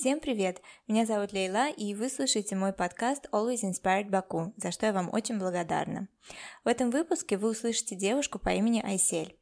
Всем привет! Меня зовут Лейла, и вы слушаете мой подкаст Always Inspired Baku, за что я вам очень благодарна. В этом выпуске вы услышите девушку по имени Айсель.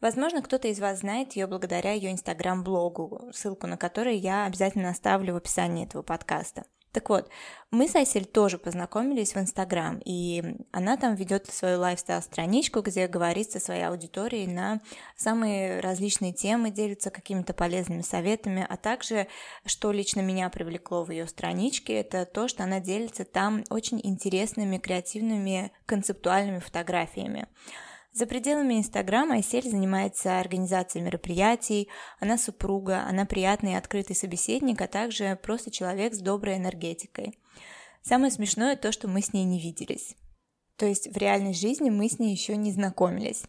Возможно, кто-то из вас знает ее благодаря ее инстаграм-блогу, ссылку на который я обязательно оставлю в описании этого подкаста. Так вот, мы с Айсель тоже познакомились в Инстаграм, и она там ведет свою лайфстайл-страничку, где говорит со своей аудиторией на самые различные темы, делится какими-то полезными советами, а также, что лично меня привлекло в ее страничке, это то, что она делится там очень интересными, креативными, концептуальными фотографиями. За пределами Инстаграма Айсель занимается организацией мероприятий, она супруга, она приятный и открытый собеседник, а также просто человек с доброй энергетикой. Самое смешное то, что мы с ней не виделись. То есть в реальной жизни мы с ней еще не знакомились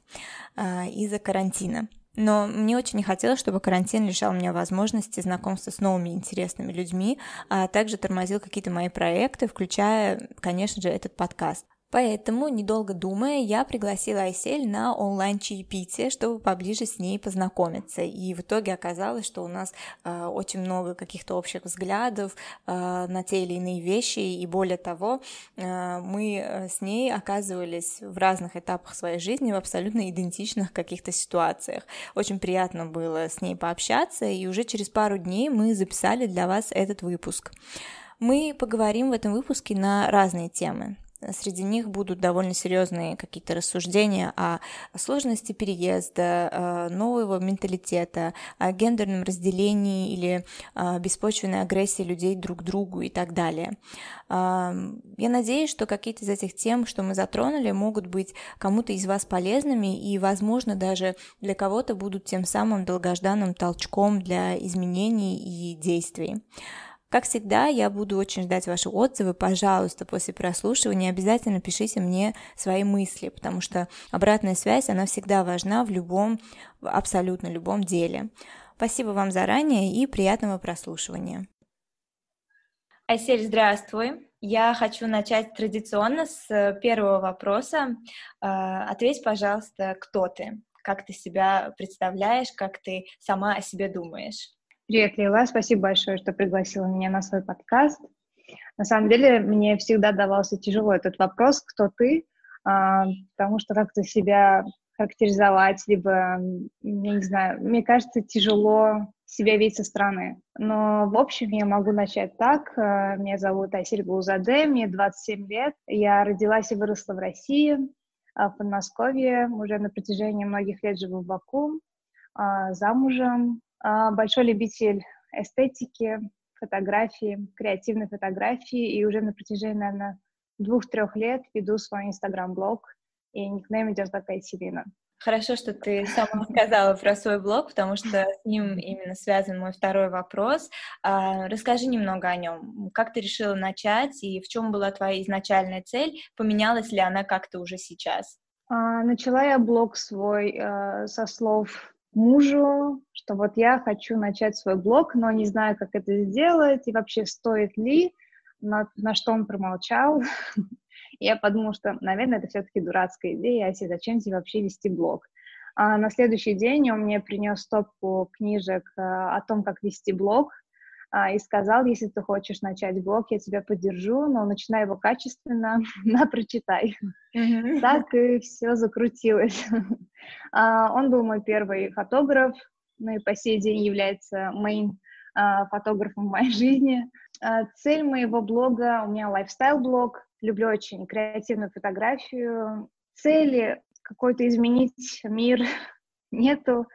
а, из-за карантина. Но мне очень не хотелось, чтобы карантин лишал меня возможности знакомства с новыми интересными людьми, а также тормозил какие-то мои проекты, включая, конечно же, этот подкаст. Поэтому, недолго думая, я пригласила Айсель на онлайн-чаепитие, чтобы поближе с ней познакомиться. И в итоге оказалось, что у нас э, очень много каких-то общих взглядов э, на те или иные вещи, и более того, э, мы э, с ней оказывались в разных этапах своей жизни в абсолютно идентичных каких-то ситуациях. Очень приятно было с ней пообщаться, и уже через пару дней мы записали для вас этот выпуск. Мы поговорим в этом выпуске на разные темы. Среди них будут довольно серьезные какие-то рассуждения о сложности переезда, э, нового менталитета, о гендерном разделении или беспочвенной агрессии людей друг к другу и так далее. Я надеюсь, что какие-то из этих тем, что мы затронули, могут быть кому-то из вас полезными и, возможно, даже для кого-то будут тем самым долгожданным толчком для изменений и действий. Как всегда, я буду очень ждать ваши отзывы. Пожалуйста, после прослушивания обязательно пишите мне свои мысли, потому что обратная связь, она всегда важна в любом, абсолютно любом деле. Спасибо вам заранее и приятного прослушивания. Айсель, здравствуй. Я хочу начать традиционно с первого вопроса. А, ответь, пожалуйста, кто ты? Как ты себя представляешь, как ты сама о себе думаешь? Привет, Лила, спасибо большое, что пригласила меня на свой подкаст. На самом деле, мне всегда давался тяжело этот вопрос, кто ты, а, потому что как-то себя характеризовать, либо, я не знаю, мне кажется, тяжело себя видеть со стороны. Но, в общем, я могу начать так. А, меня зовут Айсель Гулзаде, мне 27 лет. Я родилась и выросла в России, а, в Подмосковье. Уже на протяжении многих лет живу в Баку, замужем, большой любитель эстетики, фотографии, креативной фотографии, и уже на протяжении, наверное, двух-трех лет веду свой инстаграм-блог, и никнейм идет как Айселина. Хорошо, что ты сама сказала про свой блог, потому что с ним именно связан мой второй вопрос. А, расскажи немного о нем. Как ты решила начать и в чем была твоя изначальная цель? Поменялась ли она как-то уже сейчас? А, начала я блог свой э, со слов мужу, что вот я хочу начать свой блог, но не знаю, как это сделать, и вообще стоит ли, на, на что он промолчал. Я подумала, что, наверное, это все-таки дурацкая идея, Аси, зачем тебе вообще вести блог? А на следующий день он мне принес стопку книжек э, о том, как вести блог, и сказал, если ты хочешь начать блог, я тебя поддержу, но начинай его качественно, на прочитай. Mm-hmm. Так и все закрутилось. а, он был мой первый фотограф, ну и по сей день является моим а, фотографом в моей жизни. А, цель моего блога, у меня лайфстайл-блог, люблю очень креативную фотографию. Цели какой-то изменить мир нету.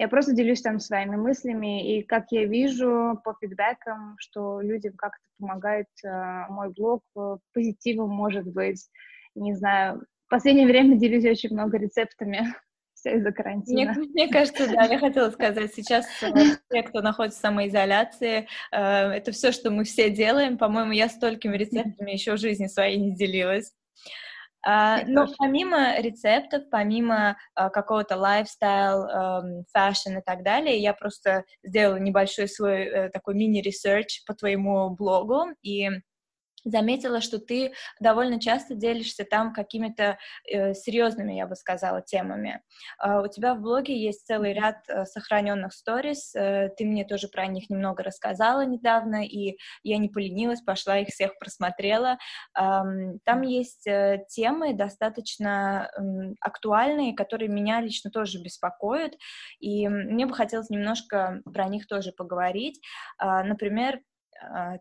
Я просто делюсь там своими мыслями, и как я вижу по фидбэкам, что людям как-то помогает э, мой блог, э, позитивом, может быть, не знаю. В последнее время делюсь очень много рецептами все из-за карантина. Мне, мне кажется, да, я хотела сказать, сейчас э, те, кто находится в самоизоляции, э, это все, что мы все делаем. По-моему, я столькими рецептами еще в жизни своей не делилась. А, но помимо рецептов, помимо а, какого-то lifestyle, эм, fashion и так далее, я просто сделала небольшой свой э, такой мини- research по твоему блогу, и заметила, что ты довольно часто делишься там какими-то э, серьезными, я бы сказала, темами. Э, у тебя в блоге есть целый ряд э, сохраненных сторис, э, ты мне тоже про них немного рассказала недавно, и я не поленилась, пошла их всех просмотрела. Э, там есть э, темы достаточно э, актуальные, которые меня лично тоже беспокоят, и мне бы хотелось немножко про них тоже поговорить. Э, например,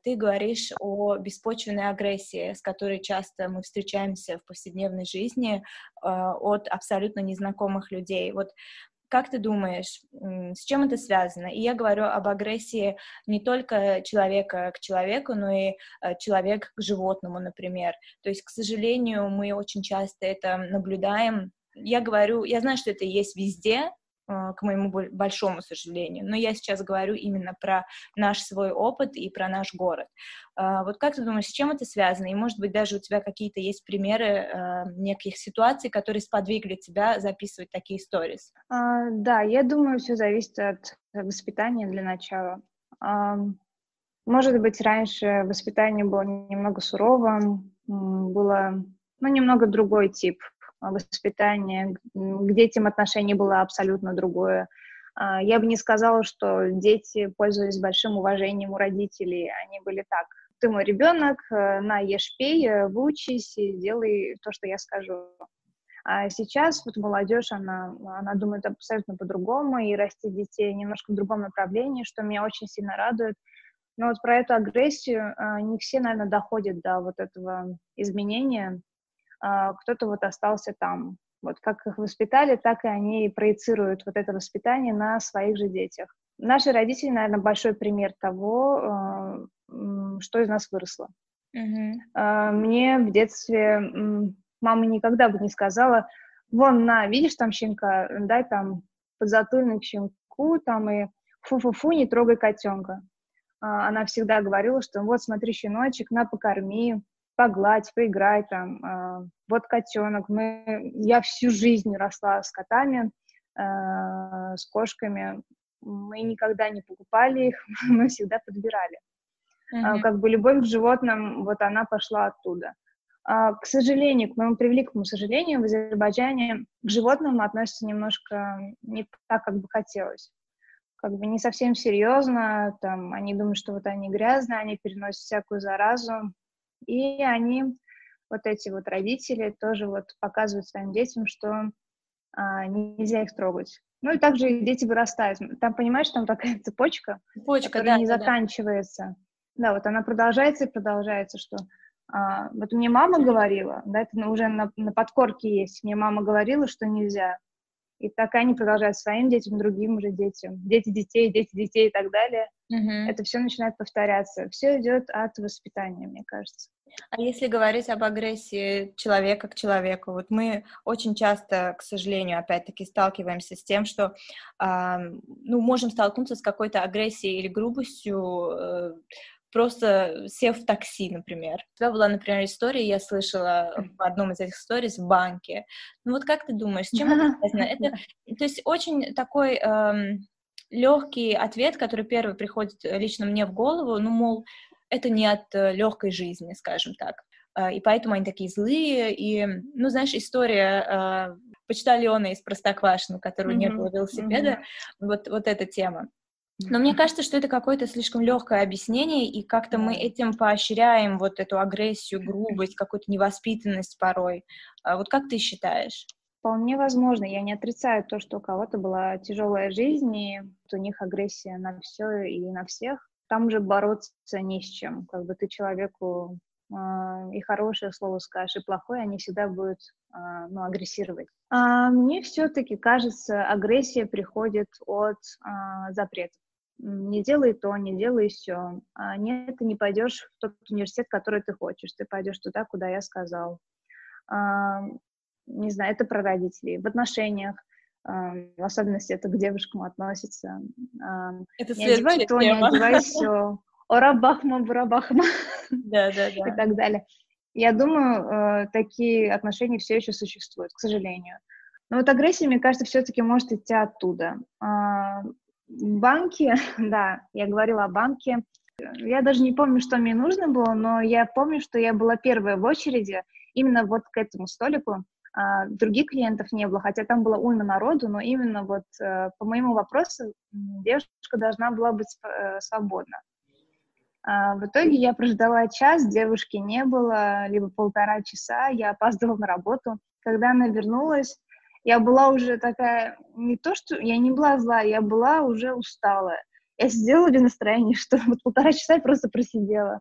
ты говоришь о беспочвенной агрессии, с которой часто мы встречаемся в повседневной жизни а, от абсолютно незнакомых людей. Вот как ты думаешь, с чем это связано? И я говорю об агрессии не только человека к человеку, но и а, человека к животному, например. То есть, к сожалению, мы очень часто это наблюдаем. Я говорю, я знаю, что это есть везде, а, к моему большому сожалению. Но я сейчас говорю именно про наш свой опыт и про наш город. А, вот как ты думаешь, с чем это связано? И, может быть, даже у тебя какие-то есть примеры а, неких ситуаций, которые сподвигли тебя записывать такие сторис? Да, я думаю, все зависит от воспитания для начала. Может быть, раньше воспитание было немного суровым, было ну, немного другой тип воспитание, к детям отношение было абсолютно другое. А, я бы не сказала, что дети пользовались большим уважением у родителей. Они были так. Ты мой ребенок, э, на, ешь, пей, э, выучись и делай то, что я скажу. А сейчас вот молодежь, она, она думает абсолютно по-другому и растит детей немножко в другом направлении, что меня очень сильно радует. Но вот про эту агрессию не все, наверное, доходят до вот этого изменения. А, кто-то вот остался там. Вот как их воспитали, так и они проецируют вот это воспитание на своих же детях. Наши родители, наверное, большой пример того, а, что из нас выросло. Mm-hmm. Мне в детстве мама никогда бы не сказала, вон, на, видишь там щенка, дай там подзатыльник щенку, там и фу-фу-фу, не трогай котенка. Она всегда говорила, что вот смотри, щеночек, на, покорми, погладь, поиграй там. Э, вот котенок. Мы, я всю жизнь росла с котами, э, с кошками. Мы никогда не покупали их, мы всегда подбирали. Mm-hmm. Как бы любовь к животным, вот она пошла оттуда. К сожалению, к моему превеликому сожалению, в Азербайджане к животным относятся немножко не так, как бы хотелось. Как бы не совсем серьезно, там, они думают, что вот они грязные, они переносят всякую заразу, и они, вот эти вот родители, тоже вот показывают своим детям, что а, нельзя их трогать. Ну и также дети вырастают. Там, понимаешь, там такая цепочка, цепочка которая да, не да, заканчивается. Да. да, вот она продолжается и продолжается, что а, вот мне мама говорила, да, это уже на, на подкорке есть, мне мама говорила, что нельзя. И так они продолжают своим детям, другим уже детям, дети детей, дети детей и так далее. Угу. Это все начинает повторяться. Все идет от воспитания, мне кажется. А если говорить об агрессии человека к человеку, вот мы очень часто, к сожалению, опять-таки сталкиваемся с тем, что э, ну, можем столкнуться с какой-то агрессией или грубостью, э, просто сев в такси, например. У тебя была, например, история, я слышала в одном из этих сториз в банке. Ну вот как ты думаешь, с чем это связано? Это, то есть очень такой эм, легкий ответ, который первый приходит лично мне в голову, ну, мол, это не от э, легкой жизни, скажем так. Э, и поэтому они такие злые. И, ну, знаешь, история э, почтальона из Простоквашино, у которого mm-hmm. не было велосипеда, mm-hmm. вот, вот эта тема. Но мне кажется, что это какое-то слишком легкое объяснение, и как-то мы этим поощряем вот эту агрессию, грубость, какую-то невоспитанность порой. А вот как ты считаешь? Вполне возможно. Я не отрицаю то, что у кого-то была тяжелая жизнь, и у них агрессия на все и на всех. Там уже бороться не с чем. Как бы ты человеку э, и хорошее слово скажешь, и плохое, они всегда будут э, ну, агрессировать. А мне все-таки кажется, агрессия приходит от э, запретов не делай то, не делай все. А нет, ты не пойдешь в тот университет, который ты хочешь, ты пойдешь туда, куда я сказал. А, не знаю, это про родителей. В отношениях, а, в особенности это к девушкам относится. А, это не одевай то, не одевай все. Орабахма, бурабахма. Да, да, да. И так далее. Я думаю, э, такие отношения все еще существуют, к сожалению. Но вот агрессия, мне кажется, все-таки может идти оттуда. Банки, да, я говорила о банке. Я даже не помню, что мне нужно было, но я помню, что я была первая в очереди именно вот к этому столику. А, других клиентов не было, хотя там было уйма народу, но именно вот э, по моему вопросу девушка должна была быть э, свободна. А, в итоге я прождала час, девушки не было, либо полтора часа, я опаздывала на работу. Когда она вернулась, я была уже такая, не то что, я не была злая, я была уже усталая. Я сидела без настроения, что вот полтора часа я просто просидела.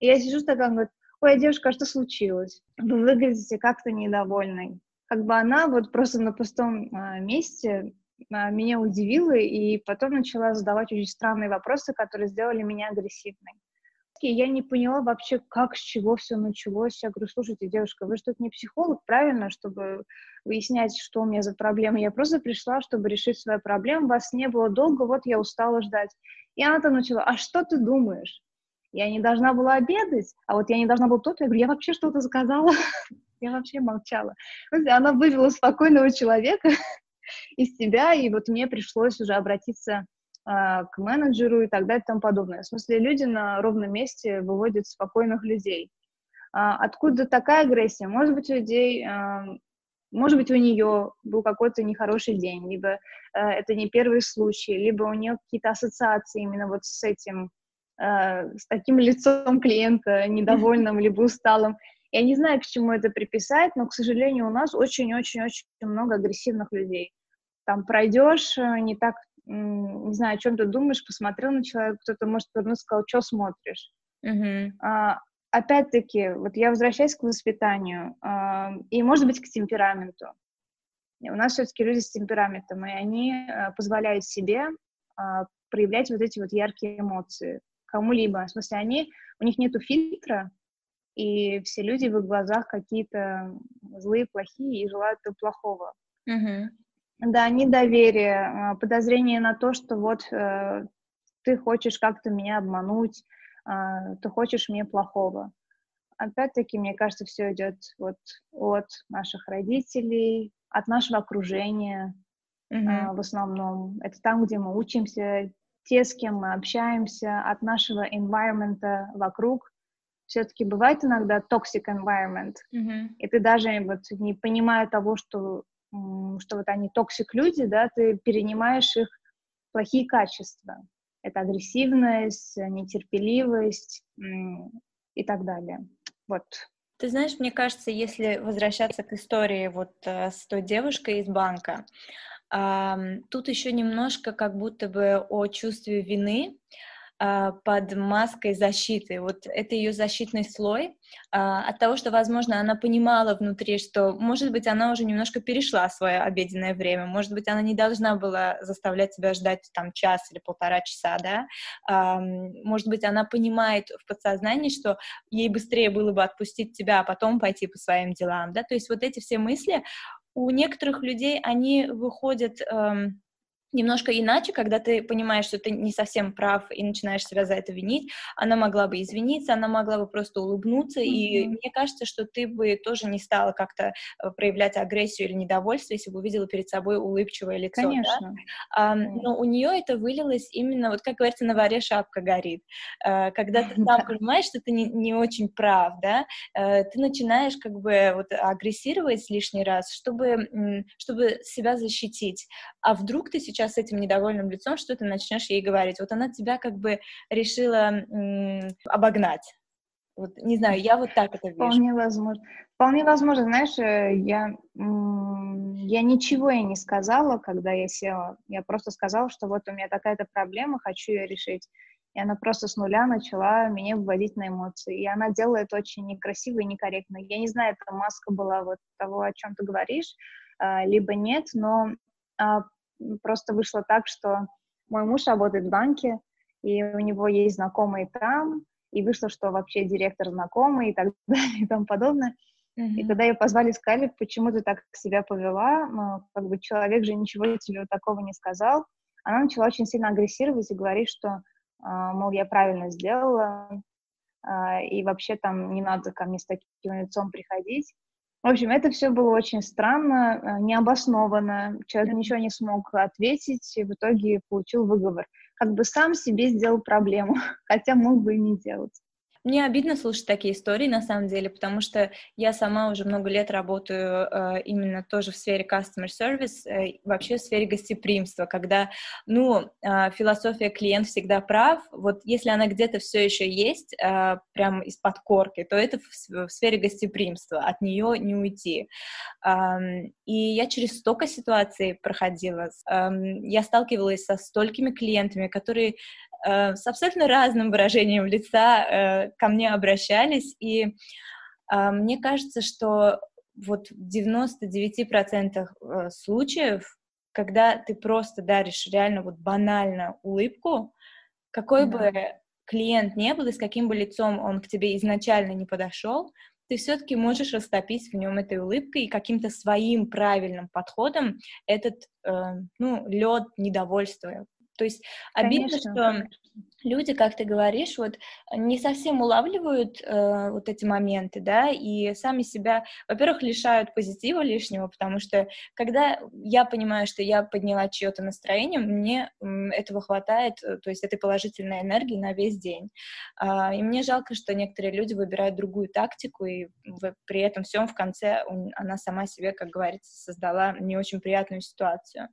И я сижу такая, говорит, ой, девушка, а что случилось? Вы выглядите как-то недовольной. Как бы она вот просто на пустом а, месте а, меня удивила и потом начала задавать очень странные вопросы, которые сделали меня агрессивной я не поняла вообще, как, с чего все началось. Я говорю, слушайте, девушка, вы что-то не психолог, правильно, чтобы выяснять, что у меня за проблема. Я просто пришла, чтобы решить свою проблему. Вас не было долго, вот я устала ждать. И она там начала, а что ты думаешь? Я не должна была обедать, а вот я не должна была тут. Я говорю, я вообще что-то сказала. я вообще молчала. Она вывела спокойного человека из себя, и вот мне пришлось уже обратиться к менеджеру и так далее и тому подобное. В смысле, люди на ровном месте выводят спокойных людей. А, откуда такая агрессия? Может быть, у людей, а, может быть, у нее был какой-то нехороший день, либо это не первый случай, либо у нее какие-то ассоциации именно вот с этим, с таким лицом клиента, недовольным, либо усталым. Я не знаю, к чему это приписать, но, к сожалению, у нас очень-очень-очень много агрессивных людей. Там пройдешь, не так не знаю, о чем ты думаешь, посмотрел на человека, кто-то может повернуться и сказал, что смотришь. Uh-huh. А, опять-таки, вот я возвращаюсь к воспитанию, а, и, может быть, к темпераменту. У нас все-таки люди с темпераментом, и они а, позволяют себе а, проявлять вот эти вот яркие эмоции кому-либо. В смысле, они, у них нету фильтра, и все люди в их глазах какие-то злые, плохие и желают плохого. Uh-huh. Да, недоверие, а, подозрение на то, что вот э, ты хочешь как-то меня обмануть, э, ты хочешь мне плохого. Опять-таки, мне кажется, все идет вот от наших родителей, от нашего окружения mm-hmm. э, в основном. Это там, где мы учимся, те, с кем мы общаемся, от нашего environment вокруг. Все-таки бывает иногда toxic environment, mm-hmm. и ты даже вот не понимая того, что что вот они toxic люди, да, ты перенимаешь их плохие качества. Это агрессивность, нетерпеливость и так далее. Вот. Ты знаешь, мне кажется, если возвращаться к истории вот э, с той девушкой из банка, тут еще немножко как будто бы о чувстве вины, под маской защиты. Вот это ее защитный слой а, от того, что, возможно, она понимала внутри, что, может быть, она уже немножко перешла свое обеденное время, может быть, она не должна была заставлять себя ждать там час или полтора часа, да, может быть, она понимает в подсознании, что ей быстрее было бы отпустить тебя, а потом пойти по своим делам, да, то есть вот эти все мысли у некоторых людей, они выходят немножко иначе, когда ты понимаешь, что ты не совсем прав и начинаешь себя за это винить, она могла бы извиниться, она могла бы просто улыбнуться, mm-hmm. и мне кажется, что ты бы тоже не стала как-то э, проявлять агрессию или недовольство, если бы увидела перед собой улыбчивое лицо. Конечно. Да? А, но у нее это вылилось именно, вот как говорится, на варе шапка горит. А, когда ты сам понимаешь, что ты не, не очень прав, да, а, ты начинаешь как бы вот агрессировать лишний раз, чтобы, чтобы себя защитить. А вдруг ты сейчас сейчас с этим недовольным лицом, что ты начнешь ей говорить. Вот она тебя как бы решила м- обогнать. Вот, не знаю, я вот так это вижу. Вполне возможно. Вполне возможно, знаешь, э, я, я ничего ей не сказала, когда я села. Я просто сказала, что вот у меня такая-то проблема, хочу ее решить. И она просто с нуля начала меня выводить на эмоции. И она делает очень некрасиво и некорректно. Я не знаю, это маска была вот того, о чем ты говоришь, а, либо нет, но а, просто вышло так, что мой муж работает в банке, и у него есть знакомые там, и вышло, что вообще директор знакомый и так далее и тому подобное. Mm-hmm. И тогда ее позвали, сказали, почему ты так себя повела, ну, как бы человек же ничего тебе такого не сказал. Она начала очень сильно агрессировать и говорить, что, а, мол, я правильно сделала, а, и вообще там не надо ко мне с таким лицом приходить. В общем, это все было очень странно, э, необоснованно. Человек ничего не смог ответить, и в итоге получил выговор. как бы сам себе сделал проблему, хотя мог бы и не делать. Мне обидно слушать такие истории, на самом деле, потому что я сама уже много лет работаю э, именно тоже в сфере customer service, э, вообще в сфере гостеприимства, когда, ну, э, философия клиент всегда прав, вот если она где-то все еще есть, э, прям из-под корки, то это в, в сфере гостеприимства, от нее не уйти. Эм, и я через столько ситуаций проходила, эм, я сталкивалась со столькими клиентами, которые Э, с абсолютно разным выражением лица э, ко мне обращались, и э, мне кажется, что вот в 99% случаев, когда ты просто даришь реально вот банально улыбку, какой да. бы клиент не был и с каким бы лицом он к тебе изначально не подошел, ты все-таки можешь растопить в нем этой улыбкой и каким-то своим правильным подходом этот, э, ну, лед недовольства то есть обидно, конечно, что. Люди, как ты говоришь, вот не совсем улавливают э, вот эти моменты, да, и сами себя, во-первых, лишают позитива лишнего, потому что когда я понимаю, что я подняла чье-то настроение, мне э, этого хватает, то есть этой положительной энергии на весь день. Э, и мне жалко, что некоторые люди выбирают другую тактику, и при этом всем в конце она сама себе, как говорится, создала не очень приятную ситуацию.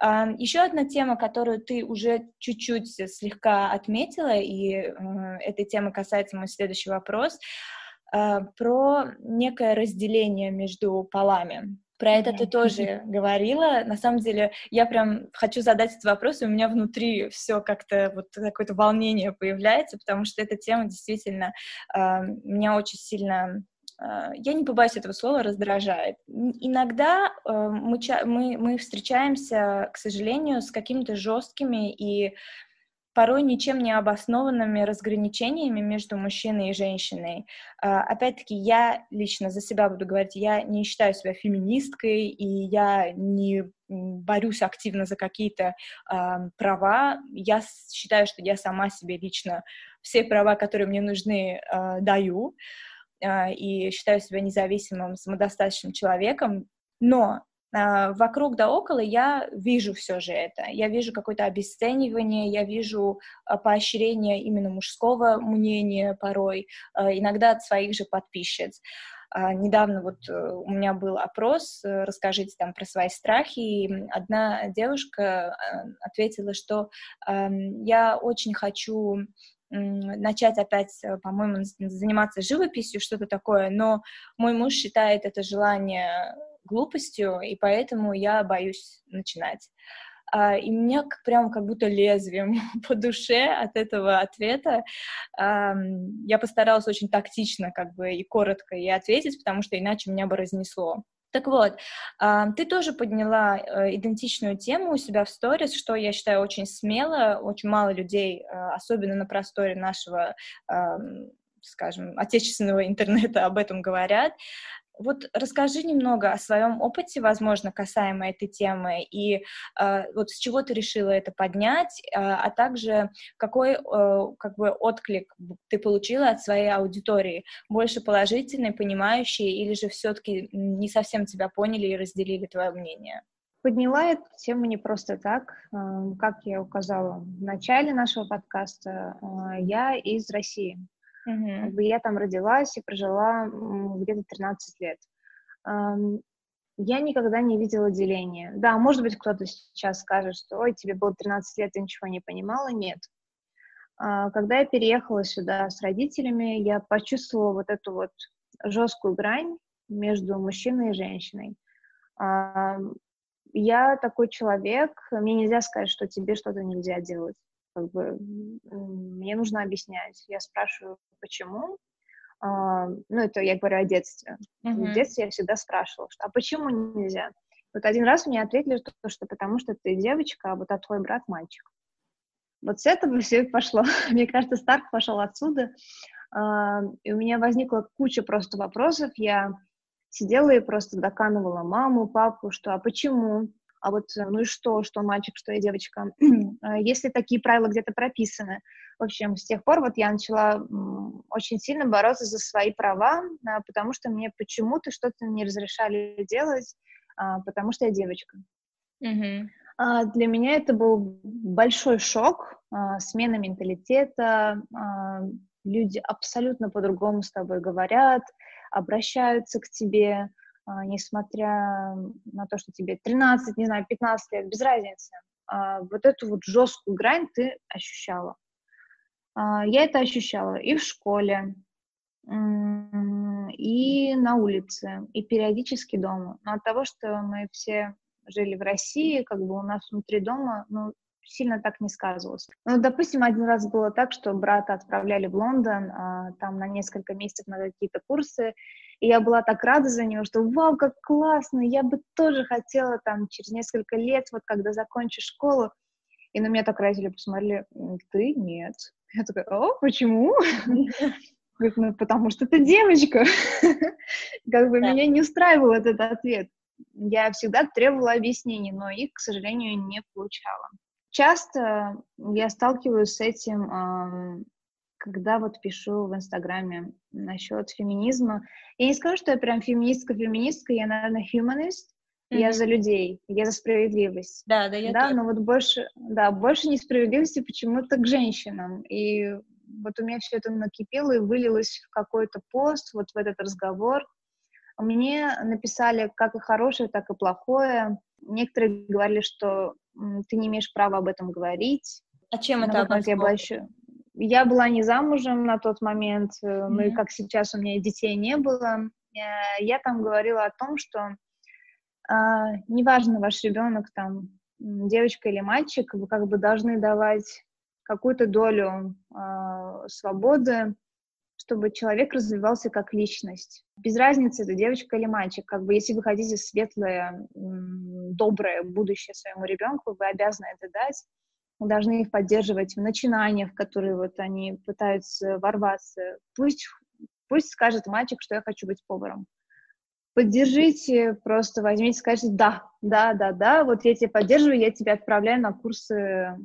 Еще одна тема, которую ты уже чуть-чуть слегка отметила, и э, этой темы касается мой следующий вопрос, э, про некое разделение между полами. Про это ты тоже говорила. На самом деле, я прям хочу задать этот вопрос, и у меня внутри все как-то вот какое-то волнение появляется, потому что эта тема действительно э, меня очень сильно я не побоюсь этого слова, раздражает. Иногда э, мы, мы, мы встречаемся, к сожалению, с какими-то жесткими и порой ничем не обоснованными разграничениями между мужчиной и женщиной. Э, опять-таки, я лично за себя буду говорить, я не считаю себя феминисткой, и я не борюсь активно за какие-то э, права. Я считаю, что я сама себе лично все права, которые мне нужны, э, даю. А, и считаю себя независимым, самодостаточным человеком, но а, вокруг да около я вижу все же это. Я вижу какое-то обесценивание, я вижу а, поощрение именно мужского мнения порой, иногда от своих же подписчиц. Недавно вот э, у меня был опрос, э, расскажите там про свои страхи, и одна девушка ответила, что я очень хочу начать опять, э, по-моему, заниматься живописью, что-то такое, но мой муж считает это желание глупостью, и поэтому я боюсь начинать. Uh, и мне прям как будто лезвием по душе от этого ответа. Я постаралась очень тактично как бы и коротко и ответить, потому что иначе меня бы разнесло. Так вот, ты тоже подняла э, идентичную тему у себя в сторис, что я считаю очень смело, очень мало людей, э, особенно на просторе нашего скажем, отечественного интернета об этом говорят. Вот расскажи немного о своем опыте, возможно, касаемо этой темы, и э, вот с чего ты решила это поднять, э, а также какой э, как бы отклик ты получила от своей аудитории, больше положительный, понимающий, или же все-таки не совсем тебя поняли и разделили твое мнение? Подняла эту тему не просто так. Эм, как я указала в начале нашего подкаста, э, я из России. Mm-hmm. Как бы я там родилась и прожила где-то 13 лет. Я никогда не видела деления. Да, может быть, кто-то сейчас скажет, что «Ой, тебе было 13 лет, ты ничего не понимала». Нет. А, когда я переехала сюда с родителями, я почувствовала вот эту вот жесткую грань между мужчиной и женщиной. Я такой человек, мне нельзя сказать, что тебе что-то нельзя делать как бы мне нужно объяснять. Я спрашиваю, почему. А, ну, это я говорю о детстве. Uh-huh. В детстве я всегда спрашивала, что, а почему нельзя? Вот один раз мне ответили, что, что потому что ты девочка, а вот а твой брат мальчик. Вот с этого все и пошло. Мне кажется, старт пошел отсюда. А, и у меня возникла куча просто вопросов. Я сидела и просто доканывала маму, папу, что а почему? А вот э, ну и что, что мальчик, что я девочка, а если такие правила где-то прописаны. В общем, с тех пор вот я начала очень сильно бороться за свои права, а, потому что мне почему-то что-то не разрешали делать, а, потому что я девочка. Mm-hmm. Для меня это был большой шок, смена менталитета. Люди абсолютно по-другому с тобой говорят, обращаются к тебе, несмотря на то, что тебе 13, не знаю, 15 лет, без разницы. Вот эту вот жесткую грань ты ощущала. Я это ощущала и в школе, и на улице, и периодически дома. Но от того, что мы все жили в России, как бы у нас внутри дома, ну, сильно так не сказывалось. Ну, допустим, один раз было так, что брата отправляли в Лондон, а, там на несколько месяцев на какие-то курсы, и я была так рада за него, что вау, как классно, я бы тоже хотела там через несколько лет, вот когда закончишь школу, и на меня так родители посмотрели, ты нет. Я такая, о, почему? ну, потому что ты девочка. Как бы меня не устраивал этот ответ я всегда требовала объяснений, но их, к сожалению, не получала. Часто я сталкиваюсь с этим, когда вот пишу в Инстаграме насчет феминизма. Я не скажу, что я прям феминистка-феминистка, я, наверное, humanist, Mm-hmm. Я за людей, я за справедливость. Да, да, я Да, тоже. но вот больше, да, больше несправедливости почему-то к женщинам. И вот у меня все это накипело и вылилось в какой-то пост, вот в этот разговор. Мне написали как и хорошее, так и плохое. Некоторые говорили, что ты не имеешь права об этом говорить. А чем это? Я была, еще... я была не замужем на тот момент, mm-hmm. ну и как сейчас у меня детей не было. Э, я там говорила о том, что э, неважно ваш ребенок там девочка или мальчик, вы как бы должны давать какую-то долю э, свободы чтобы человек развивался как личность. Без разницы, это девочка или мальчик. Как бы если вы хотите светлое, доброе будущее своему ребенку, вы обязаны это дать. Вы должны их поддерживать в начинаниях, в которые вот они пытаются ворваться. Пусть, пусть скажет мальчик, что я хочу быть поваром. Поддержите, просто возьмите, скажите, да, да, да, да, вот я тебя поддерживаю, я тебя отправляю на курсы,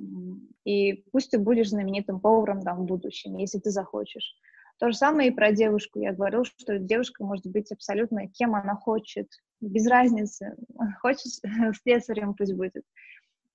и пусть ты будешь знаменитым поваром там в будущем, если ты захочешь. То же самое и про девушку. Я говорю, что девушка может быть абсолютно кем она хочет, без разницы. Хочет слесарем пусть будет.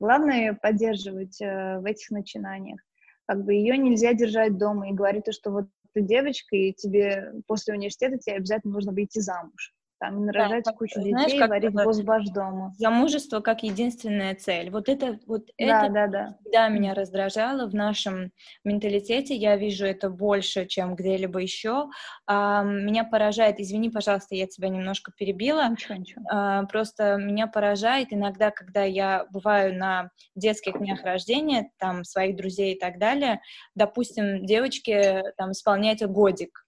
Главное поддерживать э, в этих начинаниях. Как бы ее нельзя держать дома и говорить, что вот ты девочка, и тебе после университета тебе обязательно нужно выйти замуж там нарожать да, кучу детей, знаешь, как варить босс-баш дома. Замужество как единственная цель. Вот это, вот да, это да, да. всегда меня раздражало в нашем менталитете. Я вижу это больше, чем где-либо еще. А, меня поражает, извини, пожалуйста, я тебя немножко перебила. Ничего, ничего. А, просто меня поражает иногда, когда я бываю на детских днях рождения, там, своих друзей и так далее, допустим, девочки там исполняют годик,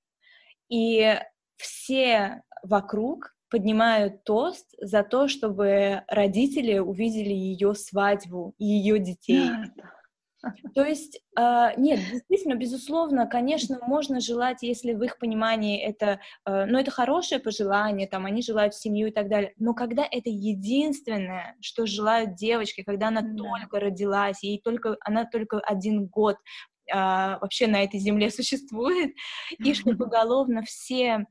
и все вокруг поднимают тост за то, чтобы родители увидели ее свадьбу и ее детей. То есть, э, нет, действительно, безусловно, конечно, можно желать, если в их понимании это, э, ну, это хорошее пожелание, там, они желают семью и так далее, но когда это единственное, что желают девочки, когда она да. только родилась, ей только, она только один год э, вообще на этой земле существует, и что поголовно все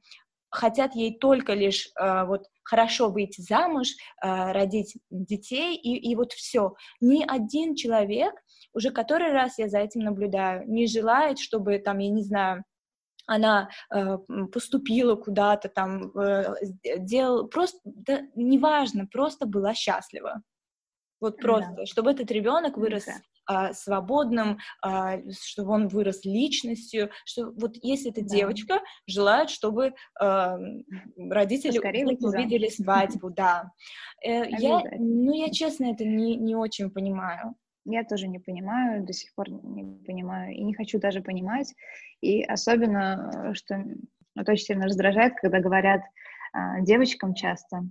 хотят ей только лишь э, вот хорошо выйти замуж, э, родить детей, и, и вот все. Ни один человек, уже который раз я за этим наблюдаю, не желает, чтобы там, я не знаю, она э, поступила куда-то там, э, делала, просто, да, неважно, просто была счастлива. Вот просто, да. чтобы этот ребенок вырос да а, свободным, а, чтобы он вырос личностью, что вот если эта да. девочка желает, чтобы а, родители увидели свадьбу, да. Э, я, ну, я честно это не, не очень понимаю. Я тоже не понимаю, до сих пор не понимаю, и не хочу даже понимать. И особенно, что вот очень сильно раздражает, когда говорят а, девочкам часто,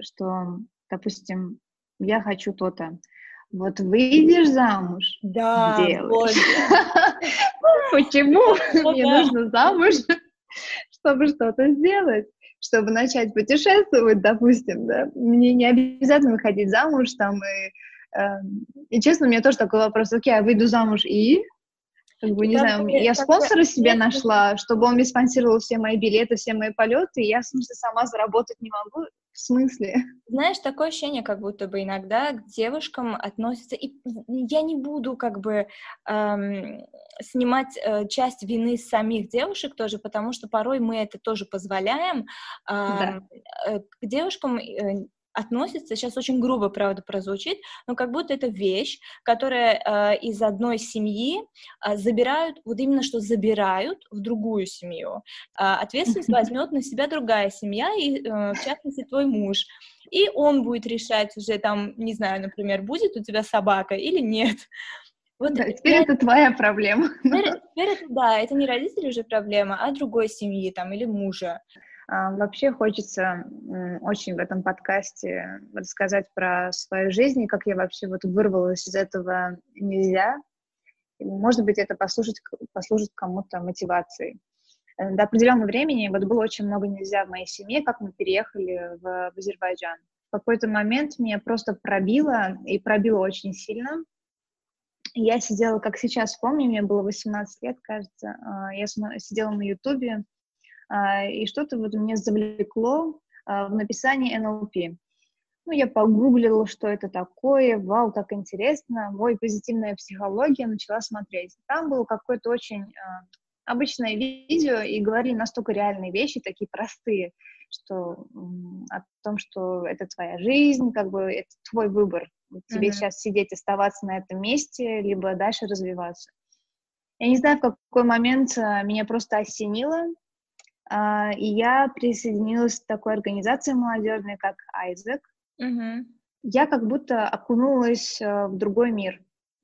что, допустим, я хочу то-то, вот выйдешь замуж, да, делаешь. Почему мне нужно замуж, чтобы что-то сделать? Чтобы начать путешествовать, допустим, да, мне не обязательно выходить замуж там и, э, и честно, у меня тоже такой вопрос, окей, я выйду замуж и как бы, не знаю, я спонсора себе нашла, чтобы он мне спонсировал все мои билеты, все мои полеты, и я, в смысле, сама заработать не могу. В смысле? Знаешь, такое ощущение, как будто бы иногда к девушкам относятся, и я не буду как бы эм, снимать э, часть вины с самих девушек тоже, потому что порой мы это тоже позволяем. Э, да. э, к девушкам э, относится, сейчас очень грубо, правда, прозвучит, но как будто это вещь, которая э, из одной семьи э, забирают, вот именно что забирают в другую семью. Э, ответственность возьмет на себя другая семья, и, э, в частности, твой муж. И он будет решать уже там, не знаю, например, будет у тебя собака или нет. Вот да, теперь это, это твоя проблема. Теперь, теперь это, да, это не родители уже проблема, а другой семьи там или мужа. А, вообще хочется очень в этом подкасте рассказать про свою жизнь и как я вообще вот вырвалась из этого нельзя. Может быть, это послужит, послужит кому-то мотивацией. Э, до определенного времени вот было очень много нельзя в моей семье, как мы переехали в, в Азербайджан. В какой-то момент меня просто пробило, и пробило очень сильно. Я сидела, как сейчас помню, мне было 18 лет, кажется, а, я сидела на Ютубе, и что-то вот меня завлекло а, в написании NLP. Ну, я погуглила, что это такое, вау, так интересно, ой, позитивная психология, начала смотреть. Там было какое-то очень а, обычное видео, и говорили настолько реальные вещи, такие простые, что о том, что это твоя жизнь, как бы это твой выбор. Тебе mm-hmm. сейчас сидеть, оставаться на этом месте, либо дальше развиваться. Я не знаю, в какой момент меня просто осенило, а, и я присоединилась к такой организации молодежной, как Айзек. Mm-hmm. Я как будто окунулась э, в другой мир.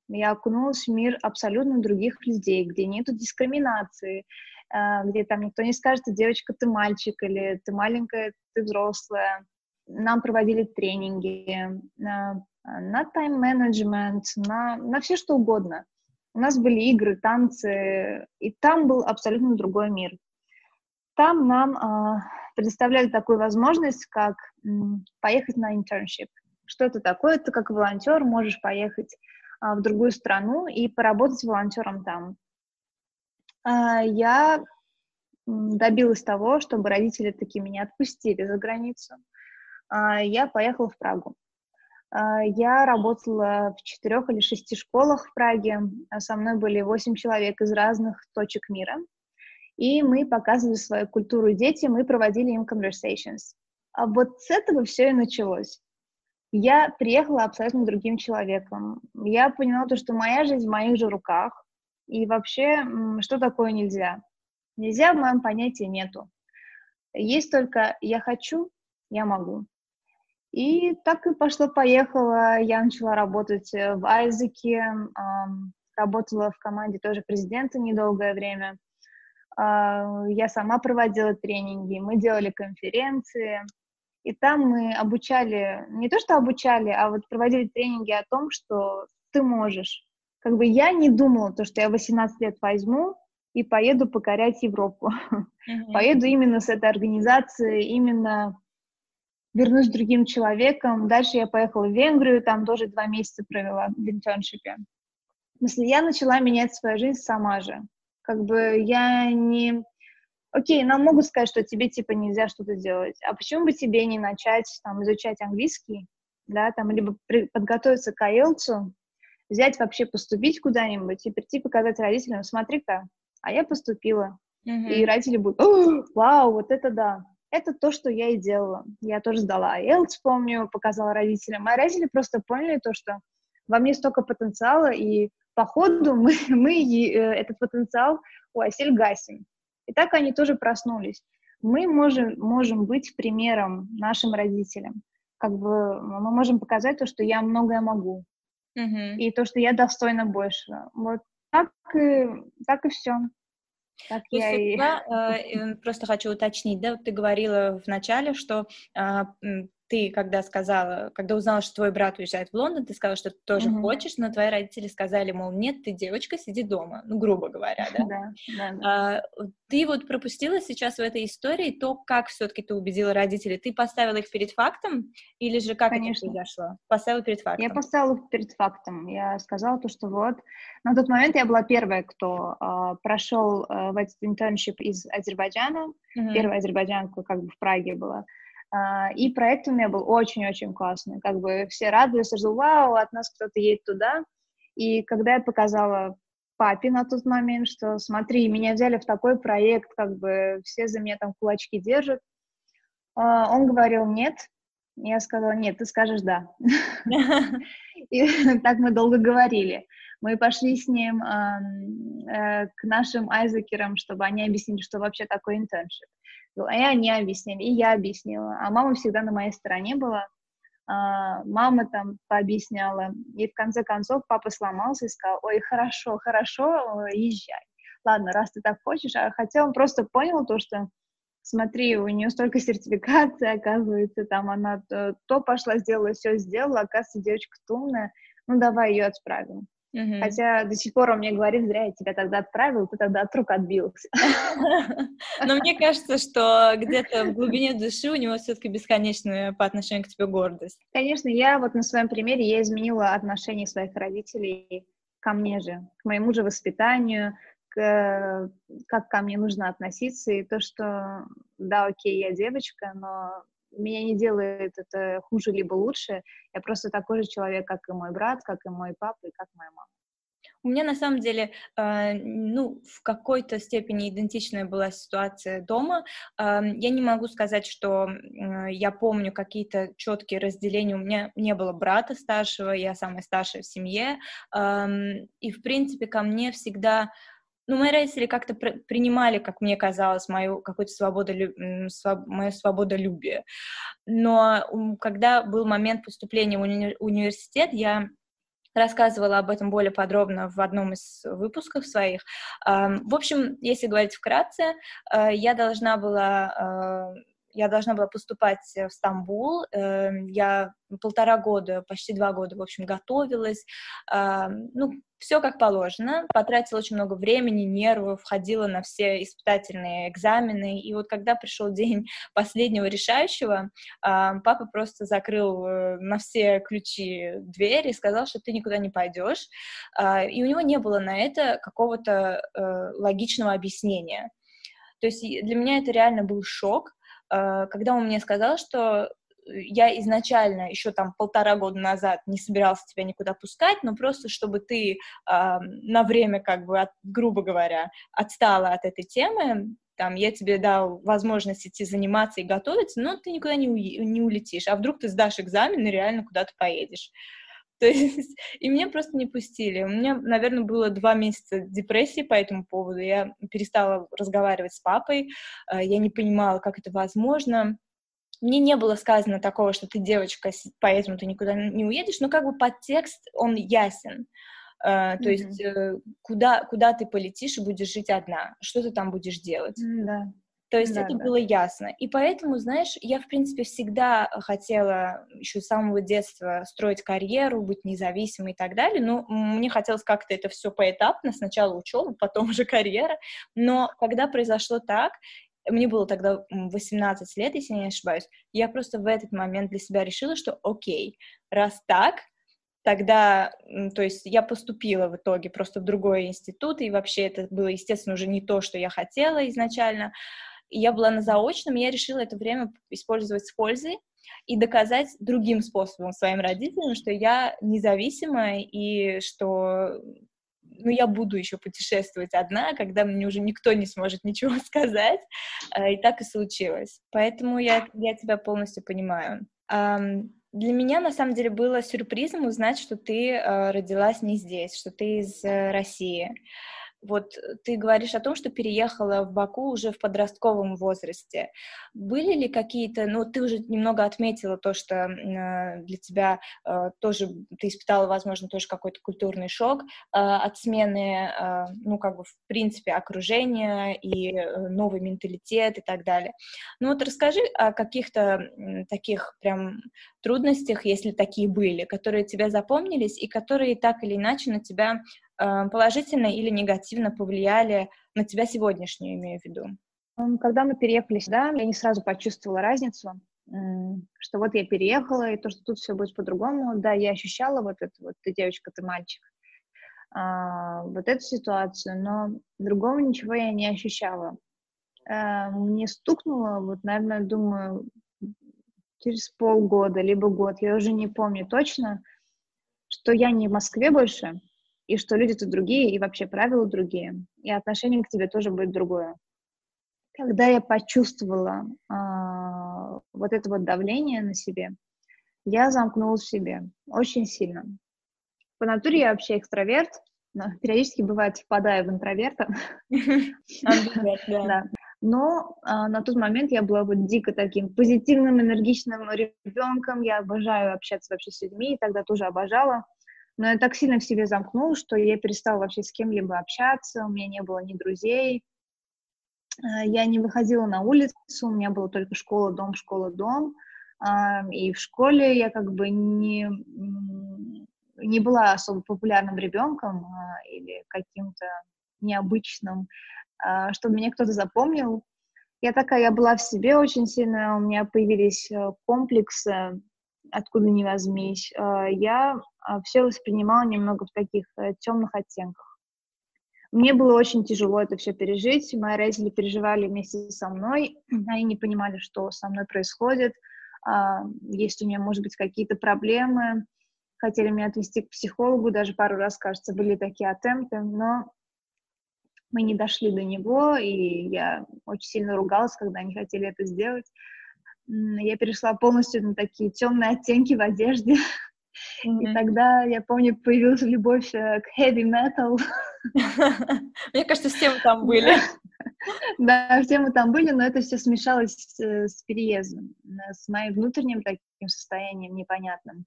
Я окунулась в мир абсолютно других людей, где нету дискриминации, э, где там никто не скажет, ты девочка, ты мальчик, или ты маленькая, ты взрослая. Нам проводили тренинги на, на тайм-менеджмент, на, на все что угодно. У нас были игры, танцы, и там был абсолютно другой мир. Там нам э, предоставляли такую возможность, как поехать на internship. Что это такое? Ты как волонтер можешь поехать э, в другую страну и поработать волонтером там. Э, я добилась того, чтобы родители таки меня отпустили за границу. Я поехала в Прагу. Я работала в четырех или шести школах в Праге. Со мной были восемь человек из разных точек мира и мы показывали свою культуру детям и проводили им conversations. А вот с этого все и началось. Я приехала абсолютно другим человеком. Я поняла то, что моя жизнь в моих же руках, и вообще, что такое нельзя? Нельзя в моем понятии нету. Есть только «я хочу», «я могу». И так и пошло-поехало. Я начала работать э, в Айзеке, работала в команде тоже президента недолгое время. А, я сама проводила тренинги, мы делали конференции, и там мы обучали, не то что обучали, а вот проводили тренинги о том, что ты можешь. Как бы я не думала, то, что я 18 лет возьму и поеду покорять Европу. Mm-hmm. Поеду именно с этой организацией, именно вернусь другим человеком. Дальше я поехала в Венгрию, там тоже два месяца провела в интерншипе. В смысле, я начала менять свою жизнь сама же. Как бы я не... Окей, нам могут сказать, что тебе, типа, нельзя что-то делать. А почему бы тебе не начать, там, изучать английский, да, там, либо при... подготовиться к IELTS, взять вообще, поступить куда-нибудь и прийти показать родителям, смотри-ка, а я поступила. Mm-hmm. И родители будут, вау, вот это да. Это то, что я и делала. Я тоже сдала IELTS, помню, показала родителям. А родители просто поняли то, что во мне столько потенциала, и по ходу мы, мы э, этот потенциал у осель гасим. И так они тоже проснулись. Мы можем, можем быть примером нашим родителям. Как бы мы можем показать то, что я многое могу. Mm-hmm. И то, что я достойна больше. Вот так и, так и все. Так я и... э, просто хочу уточнить, да, вот ты говорила в начале, что э, ты, когда сказала, когда узнала, что твой брат уезжает в Лондон, ты сказала, что ты тоже mm-hmm. хочешь, но твои родители сказали, мол, нет, ты девочка, сиди дома, ну, грубо говоря, да? Да, да. А, ты вот пропустила сейчас в этой истории то, как все-таки ты убедила родителей. Ты поставила их перед фактом или же как Конечно. это произошло? Поставила перед фактом? Я поставила перед фактом. Я сказала то, что вот... На тот момент я была первая, кто э, прошел э, в этот internship из Азербайджана. Mm-hmm. Первая азербайджанка как бы в Праге была. А, и проект у меня был очень-очень классный. Как бы все радовались, что вау, от нас кто-то едет туда. И когда я показала папе на тот момент, что смотри, меня взяли в такой проект, как бы все за меня там кулачки держат, а, он говорил нет. Я сказала, нет, ты скажешь да. И так мы долго говорили. Мы пошли с ним э, к нашим айзекерам, чтобы они объяснили, что вообще такое интерншип. И они объяснили, и я объяснила. А мама всегда на моей стороне была. А, мама там пообъясняла. И в конце концов папа сломался и сказал, ой, хорошо, хорошо, езжай. Ладно, раз ты так хочешь. А хотя он просто понял то, что смотри, у нее столько сертификаций, оказывается, там она то, то пошла, сделала, все сделала, оказывается, девочка умная, ну, давай ее отправим. Uh-huh. Хотя до сих пор он мне говорит, зря я тебя тогда отправил, ты тогда от рук отбился. Но мне кажется, что где-то в глубине души у него все-таки бесконечная по отношению к тебе гордость. Конечно, я вот на своем примере, я изменила отношение своих родителей ко мне же, к моему же воспитанию, к, как ко мне нужно относиться, и то, что, да, окей, я девочка, но меня не делает это хуже либо лучше. Я просто такой же человек, как и мой брат, как и мой папа, и как моя мама. У меня на самом деле, э, ну, в какой-то степени идентичная была ситуация дома. Э, я не могу сказать, что э, я помню какие-то четкие разделения. У меня не было брата старшего, я самая старшая в семье. И, в принципе, ко мне всегда ну, мои родители как-то при, принимали, как мне казалось, мою какую-то свободу, свободолюбие. Но когда был момент поступления в уни университет, я рассказывала об этом более подробно в одном из выпусков своих. В общем, если говорить вкратце, э, я должна была э, я должна была поступать в Стамбул. Эм, я полтора года, почти два года, в общем, готовилась. Ну, все как положено. Потратила очень много времени, нервов, ходила на все испытательные экзамены. И вот когда пришел день последнего решающего, папа просто закрыл э, на все ключи дверь и сказал, что ты никуда не пойдешь. А, и у него не было на это какого-то э, логичного объяснения. То есть для меня это реально был шок, Э, когда он мне сказал, что я изначально еще там полтора года назад не собирался тебя никуда пускать, но просто чтобы ты э, на время, как бы, от, грубо говоря, отстала от этой темы, там, я тебе дал возможность идти заниматься и готовиться, но ты никуда не, у, не улетишь, а вдруг ты сдашь экзамен и реально куда-то поедешь. То есть, и меня просто не пустили. У меня, наверное, было два месяца депрессии по этому поводу. Я перестала разговаривать с папой, э, я не понимала, как это возможно. Мне не было сказано такого, что ты девочка, поэтому ты никуда не уедешь, но как бы подтекст, он ясен. Uh, то mm-hmm. есть uh, куда, куда ты полетишь и будешь жить одна, что ты там будешь делать. Mm, да. То есть да, это да. было ясно. И поэтому, знаешь, я, в принципе, всегда хотела еще с самого детства строить карьеру, быть независимой и так далее. Но мне хотелось как-то это все поэтапно. Сначала учеба, потом уже карьера. Но когда произошло так, мне было тогда 18 лет, если не ошибаюсь, я просто в этот момент для себя решила, что окей, раз так, тогда, то есть я поступила в итоге просто в другой институт, и вообще это было, естественно, уже не то, что я хотела изначально, я была на заочном, и я решила это время использовать с пользой и доказать другим способом своим родителям, что я независимая и что ну, я буду еще путешествовать одна, когда мне уже никто не сможет ничего сказать. Э, и так и случилось. Поэтому я, я тебя полностью понимаю. Для меня, на самом деле, было сюрпризом узнать, что ты э, родилась не здесь, что ты из э, России. Вот э, ты говоришь о том, что переехала в Баку уже в подростковом возрасте. Были ли какие-то, ну, ты уже немного отметила то, что э, для тебя э, тоже, ты испытала, возможно, тоже какой-то культурный шок от смены, ну, как бы, в принципе, окружения и новый менталитет и так далее. Ну, вот расскажи о каких-то таких прям трудностях, если такие были, которые тебе запомнились и которые так или иначе на тебя положительно или негативно повлияли на тебя сегодняшнюю, имею в виду? Когда мы переехали сюда, я не сразу почувствовала разницу, что вот я переехала, и то, что тут все будет по-другому. Да, я ощущала вот это вот, ты девочка, ты мальчик, а, вот эту ситуацию, но другого ничего я не ощущала. А, мне стукнуло, вот, наверное, думаю, через полгода, либо год, я уже не помню точно, что я не в Москве больше, и что люди тут другие, и вообще правила другие, и отношение к тебе тоже будет другое. Когда я почувствовала а, вот это вот давление на себе, я замкнулась в себе очень сильно. По натуре я вообще экстраверт, но периодически бывает впадаю в интроверта. Но а, на тот момент я была вот дико таким позитивным, энергичным ребенком. Я обожаю общаться вообще с людьми, и тогда тоже обожала. Но я так сильно в себе замкнула, что я перестала вообще с кем-либо общаться, у меня не было ни друзей. А, я не выходила на улицу, у меня была только школа, дом, школа, дом. И в школе я как бы не, не была особо популярным ребенком а, или каким-то необычным, а, чтобы меня кто-то запомнил. Я такая, я была в себе очень сильно, у меня появились э, комплексы, откуда не возьмись. А, я все воспринимала немного в таких э, темных оттенках. Мне было очень тяжело это все пережить. Мои родители переживали вместе со мной. Они не понимали, что со мной происходит. Есть у меня, может быть, какие-то проблемы хотели меня отвести к психологу, даже пару раз, кажется, были такие атемпты, но мы не дошли до него, и я очень сильно ругалась, когда они хотели это сделать. Я перешла полностью на такие темные оттенки в одежде. Mm-hmm. И тогда, я помню, появилась любовь э, к heavy metal. Мне кажется, все мы там были. Да, все мы там были, но это все смешалось э, с переездом, э, с моим внутренним таким состоянием непонятным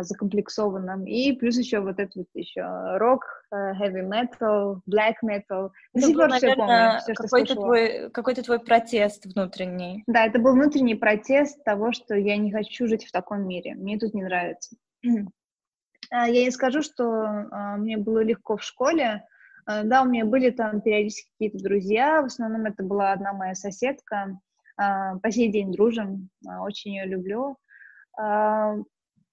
закомплексованном. И плюс еще вот этот вот еще рок, э, heavy metal, black metal. До сих пор все помню, все, какой-то твой, какой-то твой протест внутренний. Да, это был внутренний протест того, что я не хочу жить в таком мире. Мне тут не нравится. А, я не скажу, что а, мне было легко в школе. А, да, у меня были там периодически какие-то друзья. В основном это была одна моя соседка. По сей день дружим. Очень ее люблю.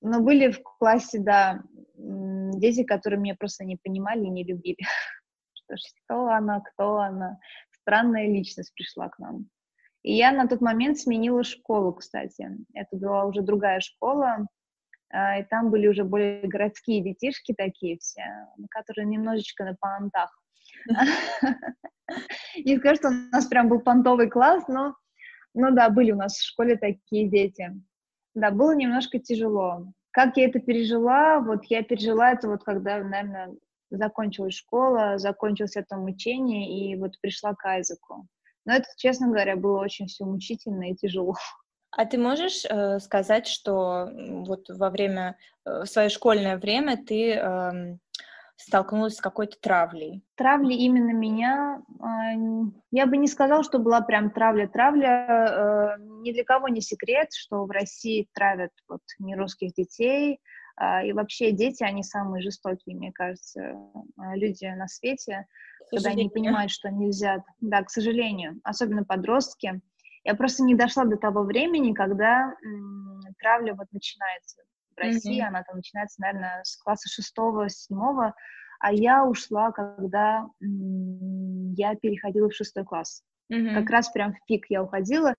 Но были в классе, да, дети, которые меня просто не понимали и не любили. Что, что она, кто она? Странная личность пришла к нам. И я на тот момент сменила школу, кстати. Это была уже другая школа, а, и там были уже более городские детишки такие все, которые немножечко на понтах. Не скажу, что у нас прям был понтовый класс, но, но да, были у нас в школе такие дети. Да, было немножко тяжело. Как я это пережила? Вот я пережила это вот когда, наверное, закончилась школа, закончилось это мучение, и вот пришла к Айзеку. Но это, честно говоря, было очень все мучительно и тяжело. А ты можешь э, сказать, что вот во время, э, в свое школьное время ты э, столкнулась с какой-то травлей? Травли именно меня, э, я бы не сказала, что была прям травля-травля. Э, ни для кого не секрет, что в России травят вот нерусских детей, э, и вообще дети, они самые жестокие, мне кажется, э, люди на свете, когда они понимают, что нельзя, да, к сожалению, особенно подростки. Я просто не дошла до того времени, когда м, травля вот начинается в России, mm-hmm. она там начинается, наверное, с класса шестого, седьмого, а я ушла, когда я переходила в шестой класс. Mm-hmm. Как раз прям в пик я уходила.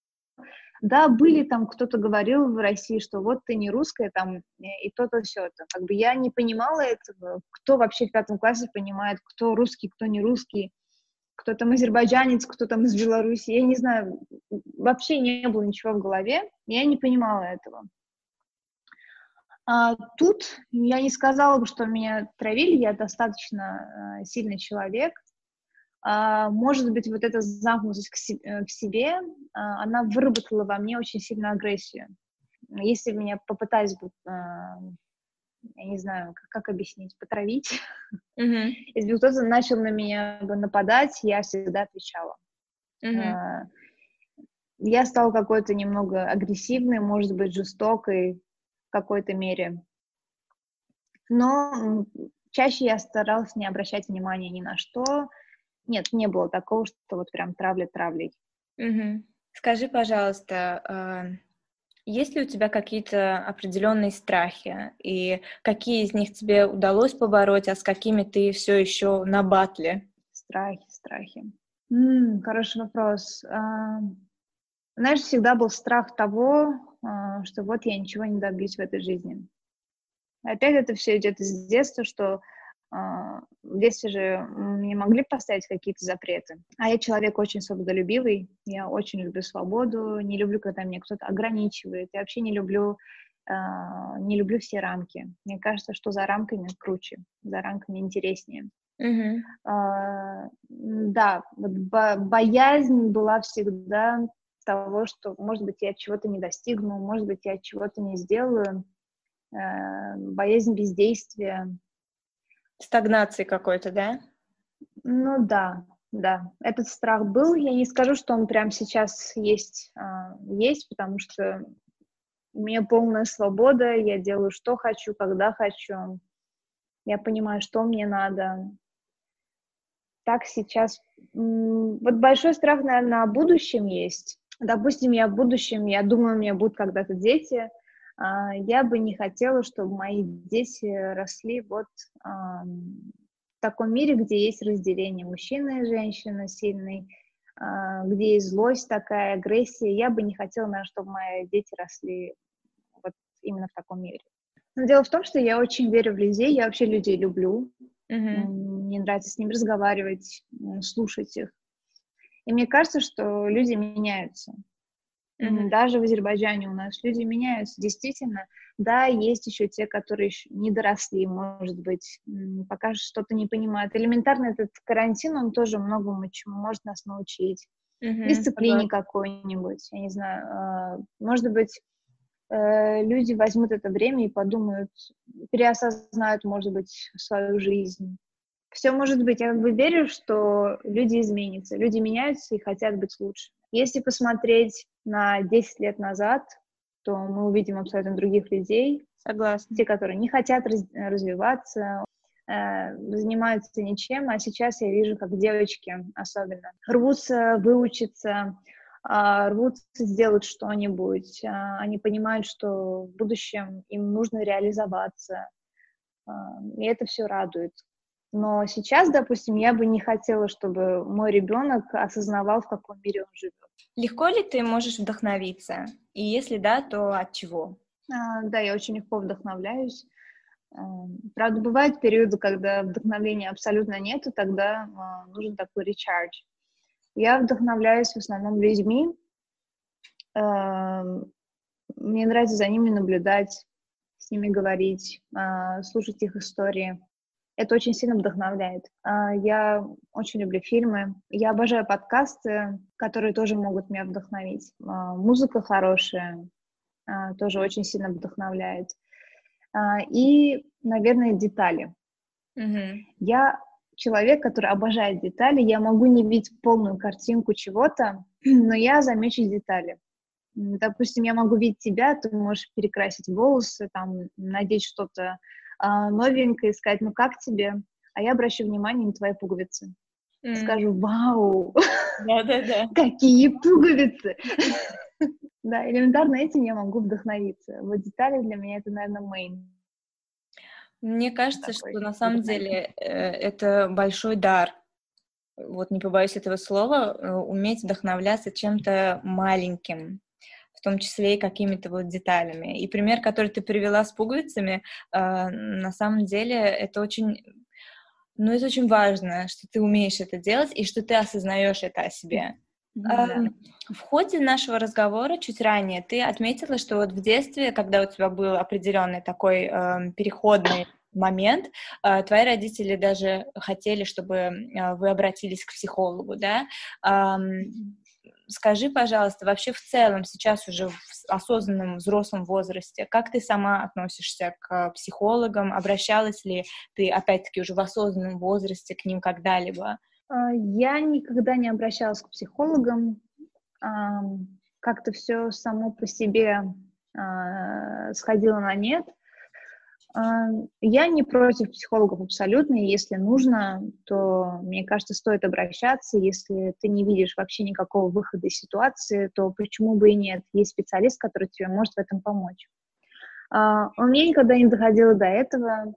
Да, были там, кто-то говорил в России, что вот ты не русская, там, и то-то, все это. Как бы я не понимала этого. Кто вообще в пятом классе понимает, кто русский, кто не русский, кто там азербайджанец, кто там из Беларуси. Я не знаю, вообще не было ничего в голове, я не понимала этого. А тут я не сказала бы, что меня травили, я достаточно э, сильный человек. А, может быть, вот эта замкнутость к си- э, себе, э, она выработала во мне очень сильную агрессию. Если меня попытались бы, э, я не знаю, как, как объяснить, потравить, mm-hmm. если бы кто-то начал на меня нападать, я всегда отвечала. Mm-hmm. Я стала какой-то немного агрессивной, может быть, жестокой, в какой-то мере. Но чаще я старалась не обращать внимания ни на что. Нет, не было такого, что вот прям травля травлей. Угу. Скажи, пожалуйста, а, есть ли у тебя какие-то определенные страхи, и какие из них тебе удалось побороть, а с какими ты все еще на батле? Страхи, страхи. М-м, хороший вопрос. Знаешь, всегда был страх того, а, что вот я ничего не добьюсь в этой жизни. Опять это все идет из детства, что а, в детстве же мне могли поставить какие-то запреты. А я человек очень свободолюбивый, я очень люблю свободу, не люблю, когда меня кто-то ограничивает. Я вообще не люблю, а, не люблю все рамки. Мне кажется, что за рамками круче, за рамками интереснее. Mm-hmm. да, вот бо- боязнь была всегда того, что, может быть, я чего-то не достигну, может быть, я чего-то не сделаю, э, боязнь бездействия, Стагнации какой-то, да? Ну да, да. Этот страх был. Я не скажу, что он прямо сейчас есть, а, есть, потому что у меня полная свобода, я делаю, что хочу, когда хочу. Я понимаю, что мне надо. Так сейчас... Вот большой страх, наверное, о будущем есть. Допустим, я в будущем, я думаю, у меня будут когда-то дети, а, я бы не хотела, чтобы мои дети росли вот в таком мире, где есть разделение мужчины и женщины сильный, а, где есть злость такая, агрессия. Я бы не хотела, наверное, чтобы мои дети росли вот именно в таком мире. Но дело в том, что я очень верю в людей, я вообще людей люблю. Mm-hmm. Мне нравится с ними разговаривать, слушать их. И мне кажется, что люди меняются. Mm-hmm. Даже в Азербайджане у нас люди меняются. Действительно, да, есть еще те, которые еще не доросли, может быть, пока что-то не понимают. Элементарно этот карантин, он тоже многому чему может нас научить. Mm-hmm. Дисциплине mm-hmm. какой-нибудь, я не знаю. А, может быть, э, люди возьмут это время и подумают, переосознают, может быть, свою жизнь. Все может быть. Я как бы верю, что люди изменятся. Люди меняются и хотят быть лучше. Если посмотреть на 10 лет назад, то мы увидим абсолютно других людей. Согласна. Те, которые не хотят раз, развиваться, э, занимаются ничем, а сейчас я вижу, как девочки особенно рвутся выучиться, э, рвутся сделать что-нибудь. Э, они понимают, что в будущем им нужно реализоваться. Э, и это все радует. Но сейчас, допустим, я бы не хотела, чтобы мой ребенок осознавал, в каком мире он живет. Легко ли ты можешь вдохновиться? И если да, то от чего? А, да, я очень легко вдохновляюсь. А, правда, бывают периоды, когда вдохновления абсолютно нету, тогда а, нужен такой речардж. Я вдохновляюсь в основном людьми. А, мне нравится за ними наблюдать, с ними говорить, а, слушать их истории это очень сильно вдохновляет. А, я очень люблю фильмы. Я обожаю подкасты, которые тоже могут меня вдохновить. А, музыка хорошая а, тоже очень сильно вдохновляет. И, наверное, детали. Mm-hmm. Я человек, который обожает детали. Я могу не видеть полную картинку чего-то, но я замечу детали. Допустим, я могу видеть тебя, ты можешь перекрасить волосы, там, надеть что-то а, новенькое, сказать, ну как тебе? А я обращу внимание на твои пуговицы. Mm. Скажу, вау! Да-да-да. Какие пуговицы! Да, элементарно этим я могу вдохновиться. Вот детали для меня это, наверное, main. Мне кажется, Такой что на самом деле э, это большой дар. Вот не побоюсь этого слова, э, уметь вдохновляться чем-то маленьким, в том числе и какими-то вот деталями. И пример, который ты привела с пуговицами, э, на самом деле это очень, ну это очень важно, что ты умеешь это делать и что ты осознаешь это о себе. Да. В ходе нашего разговора чуть ранее ты отметила, что вот в детстве, когда у тебя был определенный такой э, переходный момент, э, твои родители даже хотели, чтобы э, вы обратились к психологу, да? Скажи, пожалуйста, вообще в целом сейчас уже в осознанном взрослом возрасте, как ты сама относишься к психологам? Обращалась ли ты, опять-таки, уже в осознанном возрасте к ним когда-либо? А, я никогда не обращалась к психологам. Как-то все само по себе а, сходило на нет. Я не против психологов абсолютно, если нужно, то, мне кажется, стоит обращаться. Если ты не видишь вообще никакого выхода из ситуации, то почему бы и нет? Есть специалист, который тебе может в этом помочь. А, у меня никогда не доходило до этого,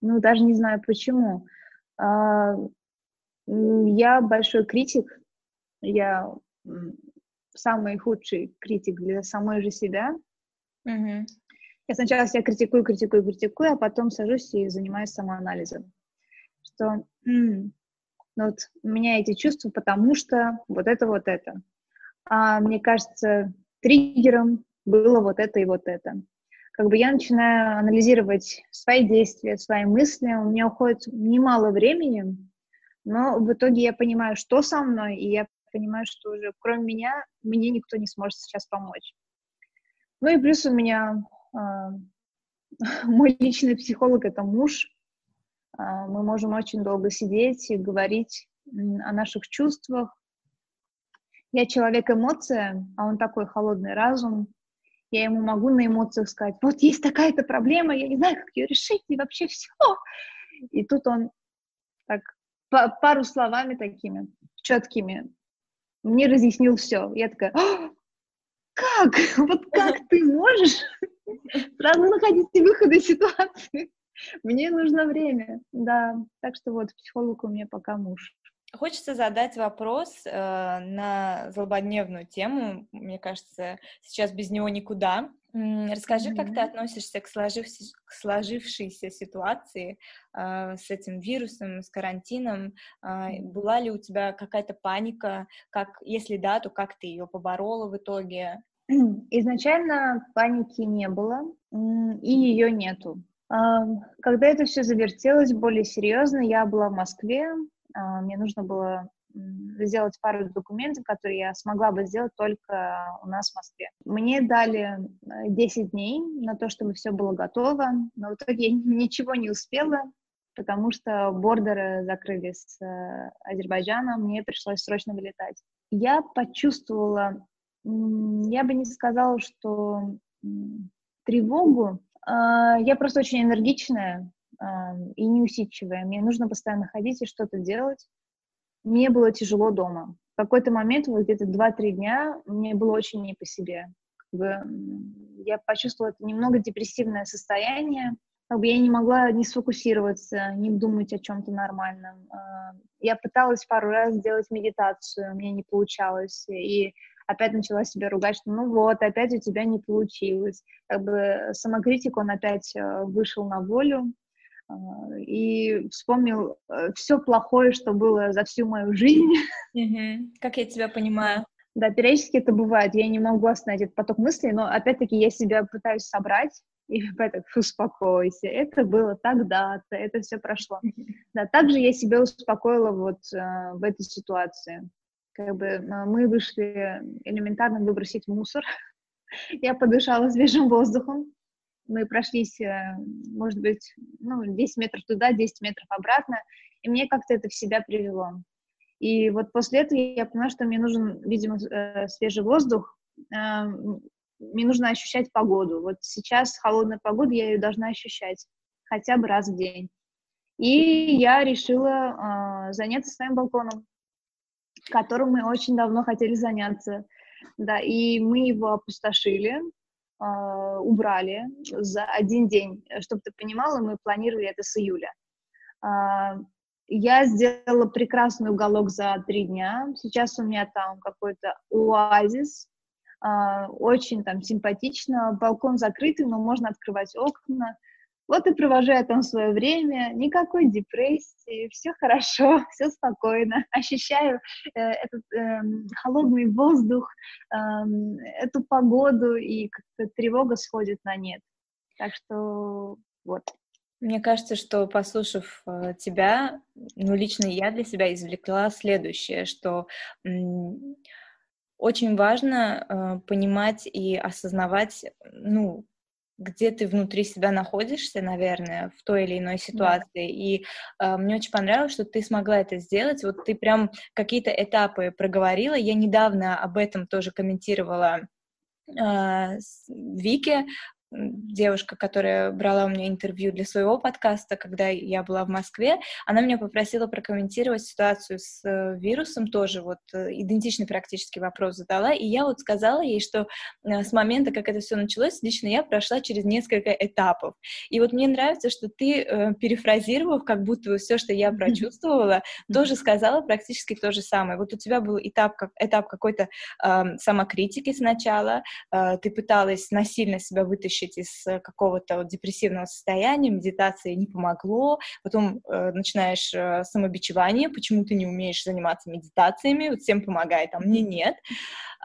ну, даже не знаю почему. А, я большой критик, я самый худший критик для самой же себя. Mm-hmm. Я сначала себя критикую, критикую, критикую, а потом сажусь и занимаюсь самоанализом. Что м-м, вот у меня эти чувства, потому что вот это, вот это. А мне кажется, триггером было вот это и вот это. Как бы я начинаю анализировать свои действия, свои мысли, у меня уходит немало времени, но в итоге я понимаю, что со мной, и я понимаю, что уже кроме меня мне никто не сможет сейчас помочь. Ну и плюс у меня мой личный психолог это муж. Э, мы можем очень долго сидеть и говорить о наших чувствах, я человек-эмоция, а он такой холодный разум. Я ему могу на эмоциях сказать, вот есть такая-то проблема, я не знаю, как ее решить, и вообще все. И тут он так пару словами такими четкими мне разъяснил все. Я такая, как? Вот как ты можешь сразу находить выходы из ситуации? Мне нужно время, да. Так что вот психолог у меня пока муж. Хочется задать вопрос э, на злободневную тему. Мне кажется, сейчас без него никуда. Расскажи, mm-hmm. как ты относишься к, сложив... к сложившейся ситуации э, с этим вирусом, с карантином. Э, была ли у тебя какая-то паника? Как, если да, то как ты ее поборола в итоге? Изначально паники не было, и ее нету. Когда это все завертелось более серьезно, я была в Москве, а, мне нужно было сделать пару документов, которые я смогла бы сделать только у нас в Москве. Мне дали 10 э, дней на то, чтобы все было готово, но в итоге я ничего не успела, потому что бордеры закрыли с э, Азербайджаном, мне пришлось срочно вылетать. Я почувствовала, я бы не сказала, что тревогу, а, я просто очень энергичная, и неусидчивая. Мне нужно постоянно ходить и что-то делать. Мне было тяжело дома. В какой-то момент, вот где-то 2-3 дня, мне было очень не по себе. Как бы, я почувствовала это немного депрессивное состояние. Как бы я не могла не сфокусироваться, не думать о чем-то нормальном. Я пыталась пару раз сделать медитацию, у меня не получалось. И опять начала себя ругать, что ну вот, опять у тебя не получилось. Как бы самокритик, он опять э, вышел на волю, а, и вспомнил э, все плохое, что было за всю мою жизнь. Как я тебя понимаю. Да, периодически это бывает. Я не могу остановить этот поток мыслей, но опять-таки я себя пытаюсь собрать и опять успокойся. Это было тогда-то, это все прошло. Да, также я себя успокоила вот э, в этой ситуации. Как бы э, мы вышли элементарно выбросить мусор. Я подышала свежим воздухом, мы прошлись, э, может быть, ну, 10 метров туда, 10 метров обратно, и мне как-то это в себя привело. И вот после этого я поняла, что мне нужен, видимо, э, свежий воздух, мне нужно ощущать погоду. Вот сейчас холодная погода, я ее должна ощущать хотя бы раз в день. И я решила заняться своим балконом, которым мы очень давно хотели заняться. Да, и мы его опустошили, а, убрали за один день. Чтобы ты понимала, мы планировали это с июля. А, я сделала прекрасный уголок за три дня. Сейчас у меня там какой-то оазис, а, очень там симпатично. Балкон закрытый, но можно открывать окна. Вот и провожу я там свое время, никакой депрессии, все хорошо, все спокойно. Ощущаю э, этот э, холодный воздух, э, эту погоду, и как-то тревога сходит на нет. Так что вот. Мне кажется, что послушав э, тебя, ну лично я для себя извлекла следующее, что очень важно э, понимать и осознавать, ну, где ты внутри себя находишься, наверное, в той или иной ситуации. Да. И э, мне очень понравилось, что ты смогла это сделать. Вот ты прям какие-то этапы проговорила. Я недавно об этом тоже комментировала э, Вике девушка, которая брала у меня интервью для своего подкаста, когда я была в Москве, она меня попросила прокомментировать ситуацию с э, вирусом тоже, вот э, идентичный практически вопрос задала, и я вот сказала ей, что э, с момента, как это все началось, лично я прошла через несколько этапов. И вот мне нравится, что ты, перефразировав как будто все, что я прочувствовала, тоже сказала практически то же самое. Вот у тебя был этап, как, этап какой-то э, самокритики сначала, э, ты пыталась насильно себя вытащить вытащить из э, какого-то вот депрессивного состояния, медитации не помогло, потом э, начинаешь э, самобичевание, почему ты не умеешь заниматься медитациями, вот всем помогает, а мне нет,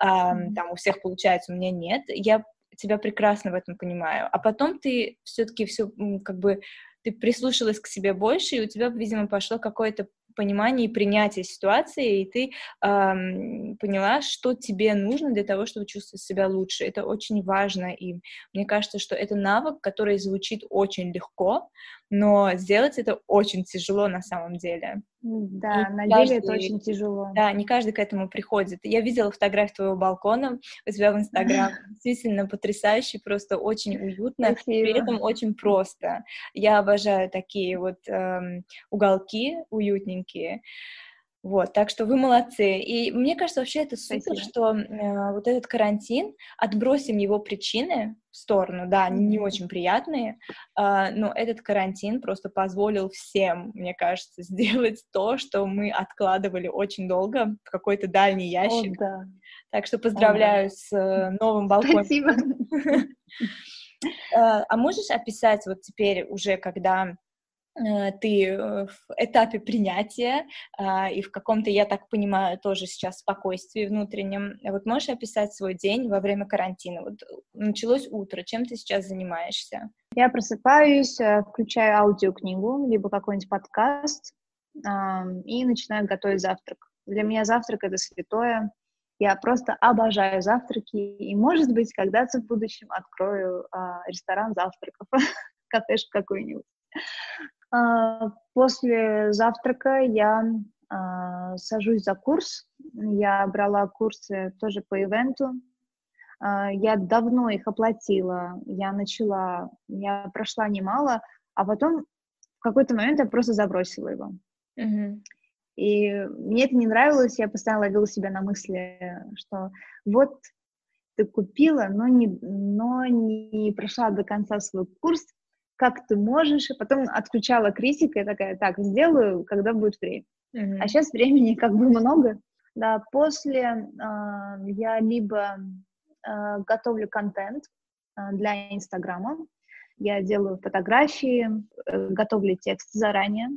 э, там у всех получается, у меня нет, я тебя прекрасно в этом понимаю, а потом ты все-таки все как бы ты прислушалась к себе больше, и у тебя, видимо, пошло какое-то понимание и принятие ситуации, и ты эм, поняла, что тебе нужно для того, чтобы чувствовать себя лучше. Это очень важно, и мне кажется, что это навык, который звучит очень легко, но сделать это очень тяжело на самом деле. Да, не на каждый, деле это очень тяжело. Да, не каждый к этому приходит. Я видела фотографию твоего балкона у тебя в Инстаграм. Действительно потрясающий, просто очень уютно, Спасибо. при этом очень просто. Я обожаю такие вот эм, уголки уютненькие. Вот, так что вы молодцы. И мне кажется, вообще это супер, Спасибо. что э, вот этот карантин, отбросим его причины в сторону, да, они не очень приятные, э, но этот карантин просто позволил всем, мне кажется, сделать то, что мы откладывали очень долго в какой-то дальний ящик. О, да. Так что поздравляю О, да. с э, новым балконом. Спасибо. Э, а можешь описать вот теперь уже, когда ты э, в этапе принятия а, и в каком-то, я так понимаю, тоже сейчас спокойствии внутреннем. Вот можешь описать свой день во время карантина? Вот э, началось утро, чем ты сейчас занимаешься? Я просыпаюсь, включаю аудиокнигу, либо какой-нибудь подкаст и начинаю готовить завтрак. Для меня завтрак — это святое. Я просто обожаю завтраки, и, может быть, когда-то в будущем открою а, ресторан завтраков, кафешку какую-нибудь. А, после завтрака я а, сажусь за курс. Я брала курсы тоже по ивенту. А, я давно их оплатила. Я начала, я прошла немало, а потом в какой-то момент я просто забросила его. Mm-hmm. И мне это не нравилось, я постоянно ловила себя на мысли, что вот ты купила, но не, но не прошла до конца свой курс, как ты можешь, и потом отключала критика и такая, так, сделаю, когда будет время. Mm-hmm. А сейчас времени как бы много. Да, после э, я либо э, готовлю контент э, для Инстаграма, я делаю фотографии, э, готовлю текст заранее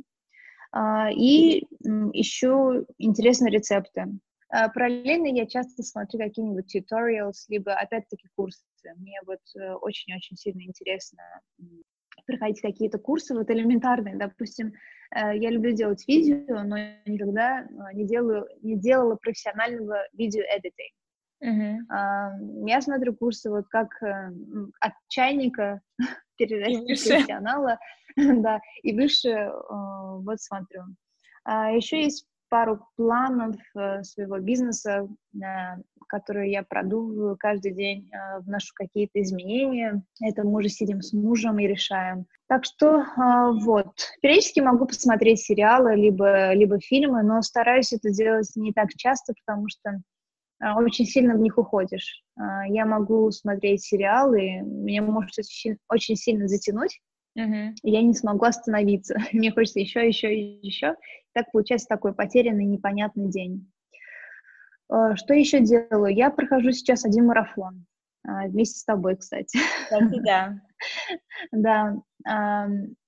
э, и э, ищу интересные рецепты. Э, параллельно я часто смотрю какие-нибудь tutorials, либо опять-таки курсы. Мне вот э, очень-очень сильно интересно проходить какие-то курсы, вот элементарные, допустим, э, я люблю делать видео, но никогда э, не делаю, не делала профессионального видео-эдитинга. Uh-huh. Я смотрю курсы вот как э, от чайника перерасти профессионала, да, и выше вот смотрю. А еще есть пару планов своего бизнеса, которые я продумываю каждый день, э, вношу какие-то изменения. Это мы уже сидим с мужем и решаем. Так что э, вот, периодически могу посмотреть сериалы, либо, либо фильмы, но стараюсь это делать не так часто, потому что э, очень сильно в них уходишь. Я могу смотреть сериалы, меня может очень, очень сильно затянуть, uh-huh. я не смогу остановиться. Мне хочется еще, еще, еще. Так получается такой потерянный, непонятный день. Э, что еще делаю? Я прохожу сейчас один марафон. А, вместе с тобой, кстати. Кстати, да. Да.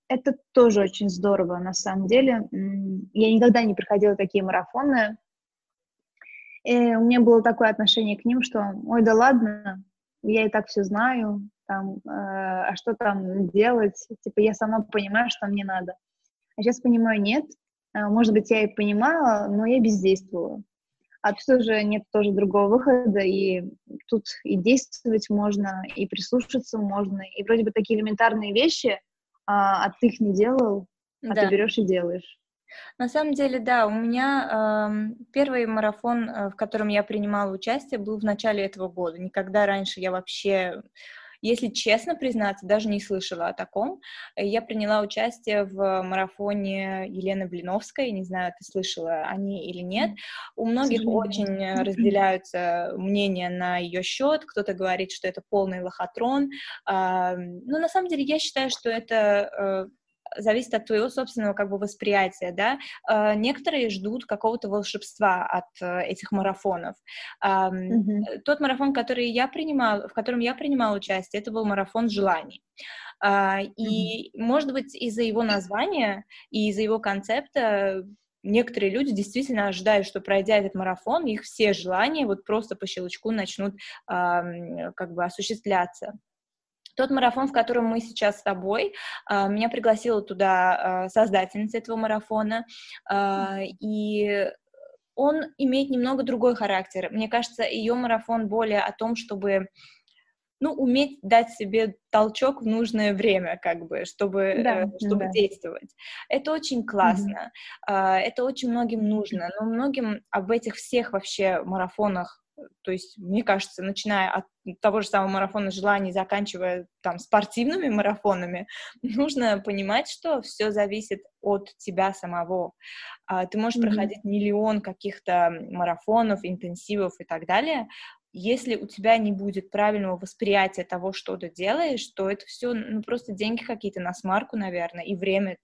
Это тоже очень здорово, на самом деле. Я никогда не проходила такие марафоны. И у меня было такое отношение к ним, что, ой, да ладно, я и так все знаю, там, э, а что там делать? Типа, я сама понимаю, что мне надо. А сейчас понимаю, нет. А, может быть, я и понимала, но я бездействовала. А тут уже нет тоже другого выхода, и тут и действовать можно, и прислушаться можно, и вроде бы такие элементарные вещи, а, а ты их не делал, а да. ты берешь и делаешь. На самом деле, да, у меня э, первый марафон, э, в котором я принимала участие, был в начале этого года. Никогда раньше я вообще если честно признаться, даже не слышала о таком. Я приняла участие в марафоне Елены Блиновской, не знаю, ты слышала о ней или нет. У многих очень разделяются мнения на ее счет, кто-то говорит, что это полный лохотрон. Но ну, на самом деле я считаю, что это э, зависит от твоего собственного как бы восприятия, да. Э, некоторые ждут какого-то волшебства от э, этих марафонов. Mm-hmm. Тот марафон, который я принимала, в котором я принимала участие, это был марафон желаний. А, и, mm-hmm. может быть, из-за его названия и из-за его концепта некоторые люди действительно ожидают, что пройдя этот марафон, их все желания вот просто по щелчку начнут э, как бы осуществляться. Тот марафон, в котором мы сейчас с тобой, а, меня пригласила туда а, создательница этого марафона, а, и он имеет немного другой характер. Мне кажется, ее марафон более о том, чтобы ну, уметь дать себе толчок в нужное время, как бы, чтобы, да, э, чтобы да. действовать. Это очень классно, mm-hmm. это очень многим нужно, но многим об этих всех вообще марафонах то есть, мне кажется, начиная от того же самого марафона желаний, заканчивая там спортивными марафонами, нужно понимать, что все зависит от тебя самого. А, ты можешь mm-hmm. проходить миллион каких-то марафонов, интенсивов и так далее. Если у тебя не будет правильного восприятия того, что ты делаешь, то это все ну, просто деньги какие-то на смарку, наверное, и время,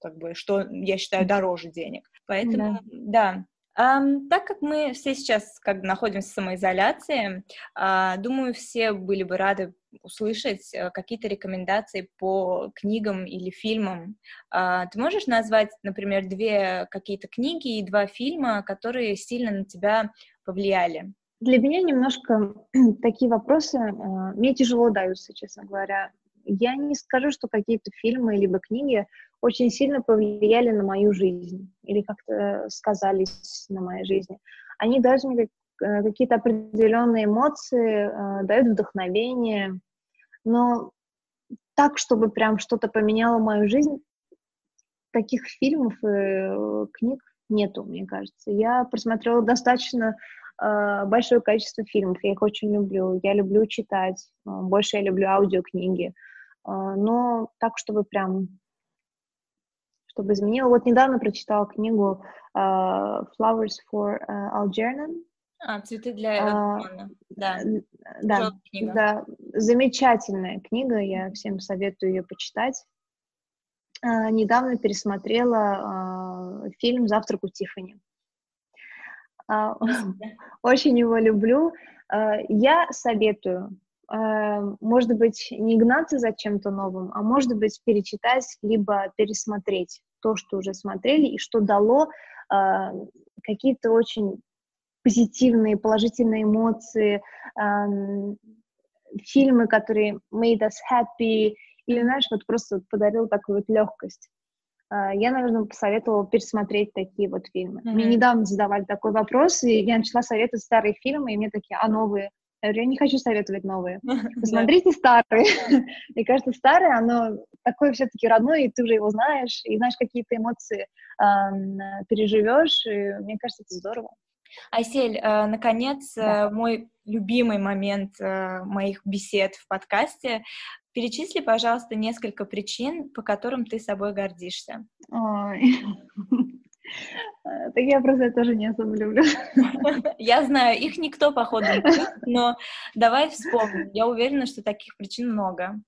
как бы, что я считаю дороже денег. Поэтому, да, да Um, так как мы все сейчас как бы находимся в самоизоляции, uh, думаю, все были бы рады услышать uh, какие-то рекомендации по книгам или фильмам. Uh, ты можешь назвать, например, две какие-то книги и два фильма, которые сильно на тебя повлияли? Для меня немножко такие вопросы мне тяжело даются, честно говоря. Я не скажу, что какие-то фильмы либо книги очень сильно повлияли на мою жизнь или как-то сказались на моей жизни. Они дают мне э, какие-то определенные эмоции, э, дают вдохновение, но так, чтобы прям что-то поменяло мою жизнь, таких фильмов и э, книг нету, мне кажется. Я просмотрела достаточно э, большое количество фильмов, я их очень люблю. Я люблю читать, э, больше я люблю аудиокниги. Но так, чтобы прям чтобы изменила. Вот недавно прочитала книгу uh, Flowers for uh, Algernon. А, цветы для uh, да. Да, да, замечательная книга, я всем советую ее почитать. Uh, недавно пересмотрела uh, фильм «Завтрак у Тиффани». Uh, очень его люблю. Uh, я советую может быть, не гнаться за чем-то новым, а может быть, перечитать, либо пересмотреть то, что уже смотрели, и что дало э, какие-то очень позитивные, положительные эмоции, эм, фильмы, которые made us happy, или, знаешь, вот просто подарил такую вот легкость. Э, я, наверное, посоветовала пересмотреть такие вот фильмы. Mm-hmm. Мне недавно задавали такой вопрос, и я начала советовать старые фильмы, и мне такие, а новые? Я говорю, я не хочу советовать новые. Посмотрите старые. Мне кажется, старые, оно такое все-таки родное, и ты уже его знаешь, и знаешь, какие-то эмоции переживешь, и мне кажется, это здорово. Айсель, э, наконец, да. Э, мой любимый момент э, моих бесед в подкасте. Перечисли, пожалуйста, несколько причин, по которым ты собой гордишься. Ой. Э, так я просто тоже не особо люблю. Я знаю, их никто, походу, не любит, но давай вспомним. Я уверена, что таких причин много.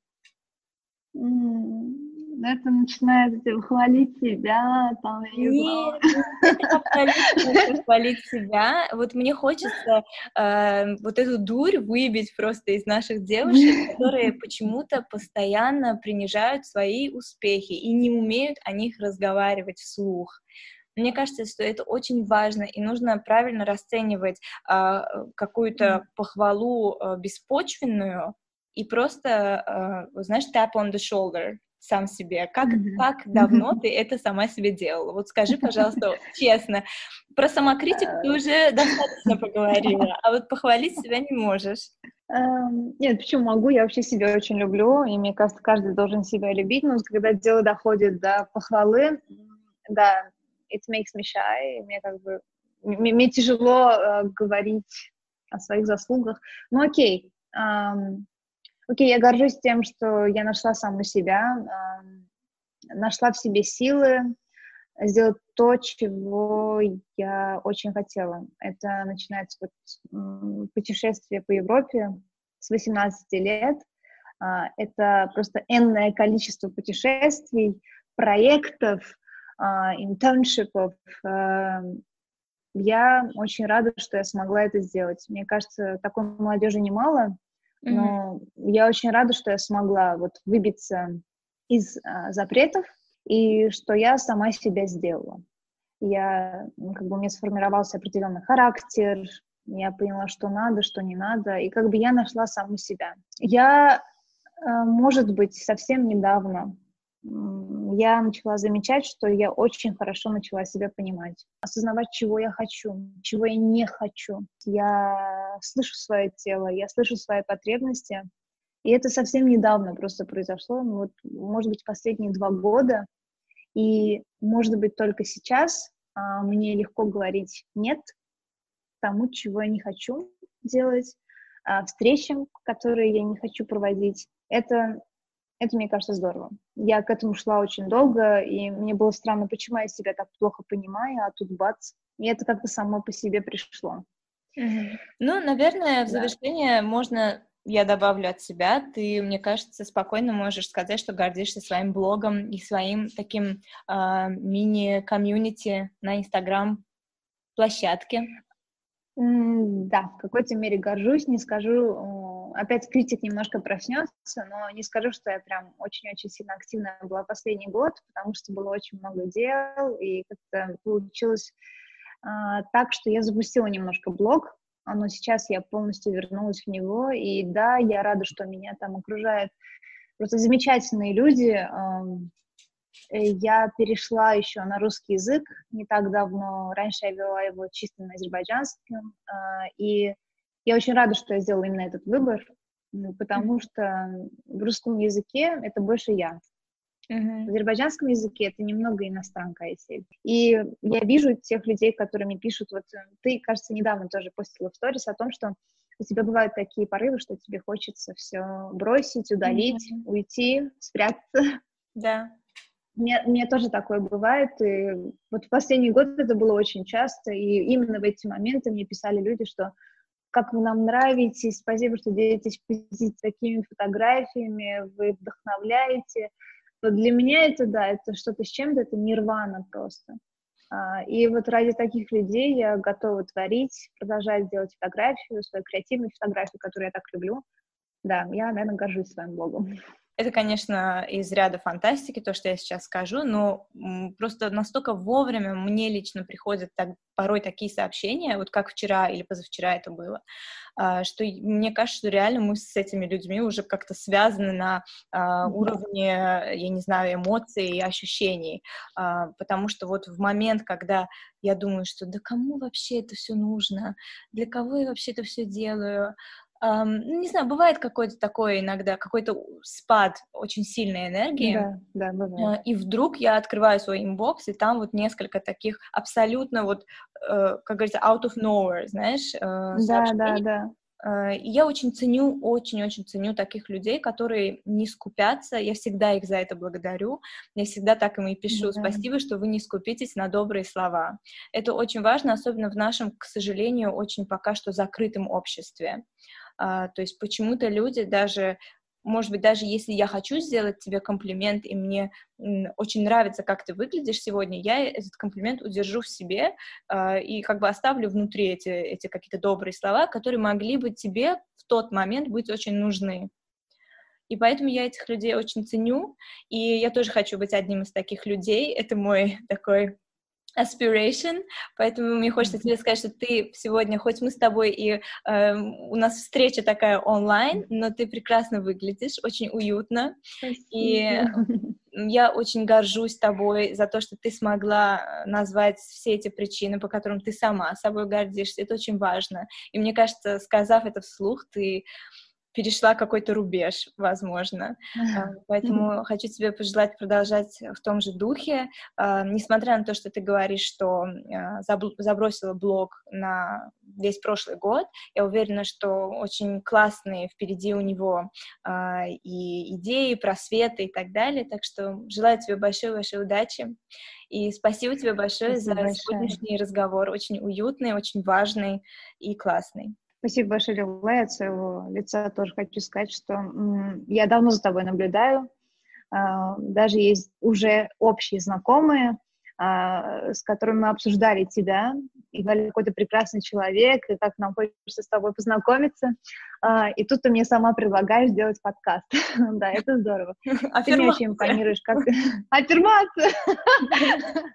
Это начинает хвалить себя, там, я Нет, не хвалить себя. Вот мне хочется э, вот эту дурь выбить просто из наших девушек, которые почему-то постоянно принижают свои успехи и не умеют о них разговаривать вслух. Мне кажется, что это очень важно, и нужно правильно расценивать э, какую-то похвалу э, беспочвенную и просто, э, знаешь, tap on the shoulder сам себе. Как, mm-hmm. как давно ты это сама себе делала? Вот скажи, пожалуйста, честно. Про самокритику ты уже достаточно поговорила, а вот похвалить себя не можешь. Um, нет, почему могу? Я вообще себя очень люблю, и мне кажется, каждый должен себя любить, но когда дело доходит до похвалы, да, it makes me shy, мне как бы, мне, мне тяжело э, говорить о своих заслугах. Ну окей, эм, окей, я горжусь тем, что я нашла саму себя, нашла в себе силы сделать то, чего я очень хотела. Это начинается вот путешествие по Европе с 18 лет. А, это просто энное количество путешествий, проектов, интерншипов. А, я очень рада, что я смогла это сделать. Мне кажется, такой молодежи немало, но mm-hmm. я очень рада, что я смогла вот выбиться из а, запретов и что я сама себя сделала. Я, ну, как бы у меня сформировался определенный характер, я поняла, что надо, что не надо, и как бы я нашла саму себя. Я, а, может быть, совсем недавно я начала замечать, что я очень хорошо начала себя понимать, осознавать, чего я хочу, чего я не хочу. Я слышу свое тело, я слышу свои потребности, и это совсем недавно просто произошло, ну, вот, может быть, последние два года, и, может быть, только сейчас а, мне легко говорить «нет» тому, чего я не хочу делать, а, встречам, которые я не хочу проводить. Это это, мне кажется, здорово. Я к этому шла очень долго, и мне было странно, почему я себя так плохо понимаю, а тут бац, и это как-то само по себе пришло. Mm-hmm. Ну, наверное, в завершение да. можно, я добавлю от себя, ты, мне кажется, спокойно можешь сказать, что гордишься своим блогом и своим таким э, мини-комьюнити на Инстаграм-площадке. Mm, да, в какой-то мере горжусь, не скажу опять критик немножко проснется, но не скажу, что я прям очень-очень сильно активная была последний год, потому что было очень много дел, и как-то получилось а, так, что я запустила немножко блог, но сейчас я полностью вернулась в него, и да, я рада, что меня там окружают просто замечательные люди. Я перешла еще на русский язык не так давно, раньше я вела его чисто на азербайджанском, а, и я очень рада, что я сделала именно этот выбор, потому что в русском языке это больше я. Uh-huh. В азербайджанском языке это немного иностранка, если. И я вижу тех людей, которые мне пишут, вот э, ты, кажется, недавно тоже постила в сторис о том, что у тебя бывают такие порывы, что тебе хочется все бросить, удалить, uh-huh. уйти, спрятаться. Да. Мне, мне тоже такое бывает, и вот в последний год это было очень часто, и именно в эти моменты мне писали люди, что как вы нам нравитесь, спасибо, что делитесь такими фотографиями, вы вдохновляете. Вот для меня это, да, это что-то с чем-то, это нирвана просто. А, и вот ради таких людей я готова творить, продолжать делать фотографию, свою креативную фотографию, которую я так люблю. Да, я, наверное, горжусь своим блогом. Это, конечно, из ряда фантастики, то, что я сейчас скажу, но просто настолько вовремя мне лично приходят так, порой такие сообщения, вот как вчера или позавчера это было, а, что мне кажется, что реально мы с этими людьми уже как-то связаны на а, уровне, я не знаю, эмоций и ощущений, а, потому что вот в момент, когда я думаю, что да кому вообще это все нужно, для кого я вообще это все делаю, Um, не знаю, бывает какой-то такой иногда, какой-то спад очень сильной энергии. Да, да, бывает. Uh, и вдруг я открываю свой inbox, и там вот несколько таких абсолютно вот, uh, как говорится, out of nowhere, знаешь, uh, Да, да, да. И я очень ценю, очень-очень ценю таких людей, которые не скупятся. Я всегда их за это благодарю. Я всегда так им и пишу. Да. Спасибо, что вы не скупитесь на добрые слова. Это очень важно, особенно в нашем, к сожалению, очень пока что закрытом обществе. А, то есть почему-то люди даже может быть, даже если я хочу сделать тебе комплимент, и мне очень нравится, как ты выглядишь сегодня, я этот комплимент удержу в себе э, и как бы оставлю внутри эти, эти какие-то добрые слова, которые могли бы тебе в тот момент быть очень нужны. И поэтому я этих людей очень ценю, и я тоже хочу быть одним из таких людей. Это мой такой aspiration, поэтому мне хочется тебе сказать, что ты сегодня, хоть мы с тобой и э, у нас встреча такая онлайн, но ты прекрасно выглядишь, очень уютно, Спасибо. и я очень горжусь тобой за то, что ты смогла назвать все эти причины, по которым ты сама собой гордишься, это очень важно, и мне кажется, сказав это вслух, ты перешла какой-то рубеж, возможно. А, поэтому хочу тебе пожелать продолжать в том же духе. А, несмотря на то, что ты говоришь, что а, забросила блог на весь прошлый год, я уверена, что очень классные впереди у него и идеи, просветы и так далее. Так что желаю тебе большой-большой удачи. И спасибо тебе большое спасибо за большое. сегодняшний разговор. Очень уютный, очень важный и классный. Спасибо большое, Лила. От своего лица тоже хочу сказать, что я давно за тобой наблюдаю. А, даже есть уже общие знакомые, а, с которыми мы обсуждали тебя, и говорили, какой то прекрасный человек, и как нам хочется с тобой познакомиться. А, и тут ты мне сама предлагаешь сделать подкаст. да, это здорово. Ты мне очень импонируешь как... Аффирмация!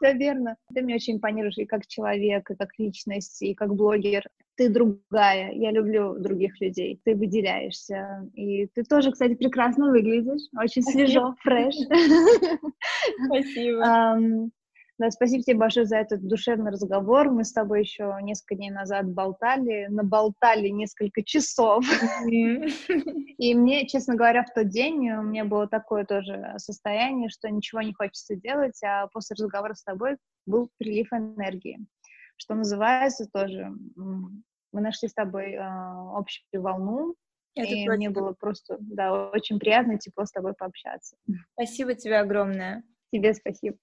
Все верно. Ты мне очень импонируешь и как человек, и как личность, и как блогер. Ты другая. Я люблю других людей. Ты выделяешься. И ты тоже, кстати, прекрасно выглядишь. Очень свежо, фреш. Спасибо. Да, спасибо тебе большое за этот душевный разговор. Мы с тобой еще несколько дней назад болтали, наболтали несколько часов. И мне, честно говоря, в тот день у меня было такое тоже состояние, что ничего не хочется делать, а после разговора с тобой был прилив энергии, что называется тоже. Мы нашли с тобой э, общую волну, это и точно. мне было просто, да, очень приятно, тепло с тобой пообщаться. Спасибо тебе огромное. Тебе спасибо.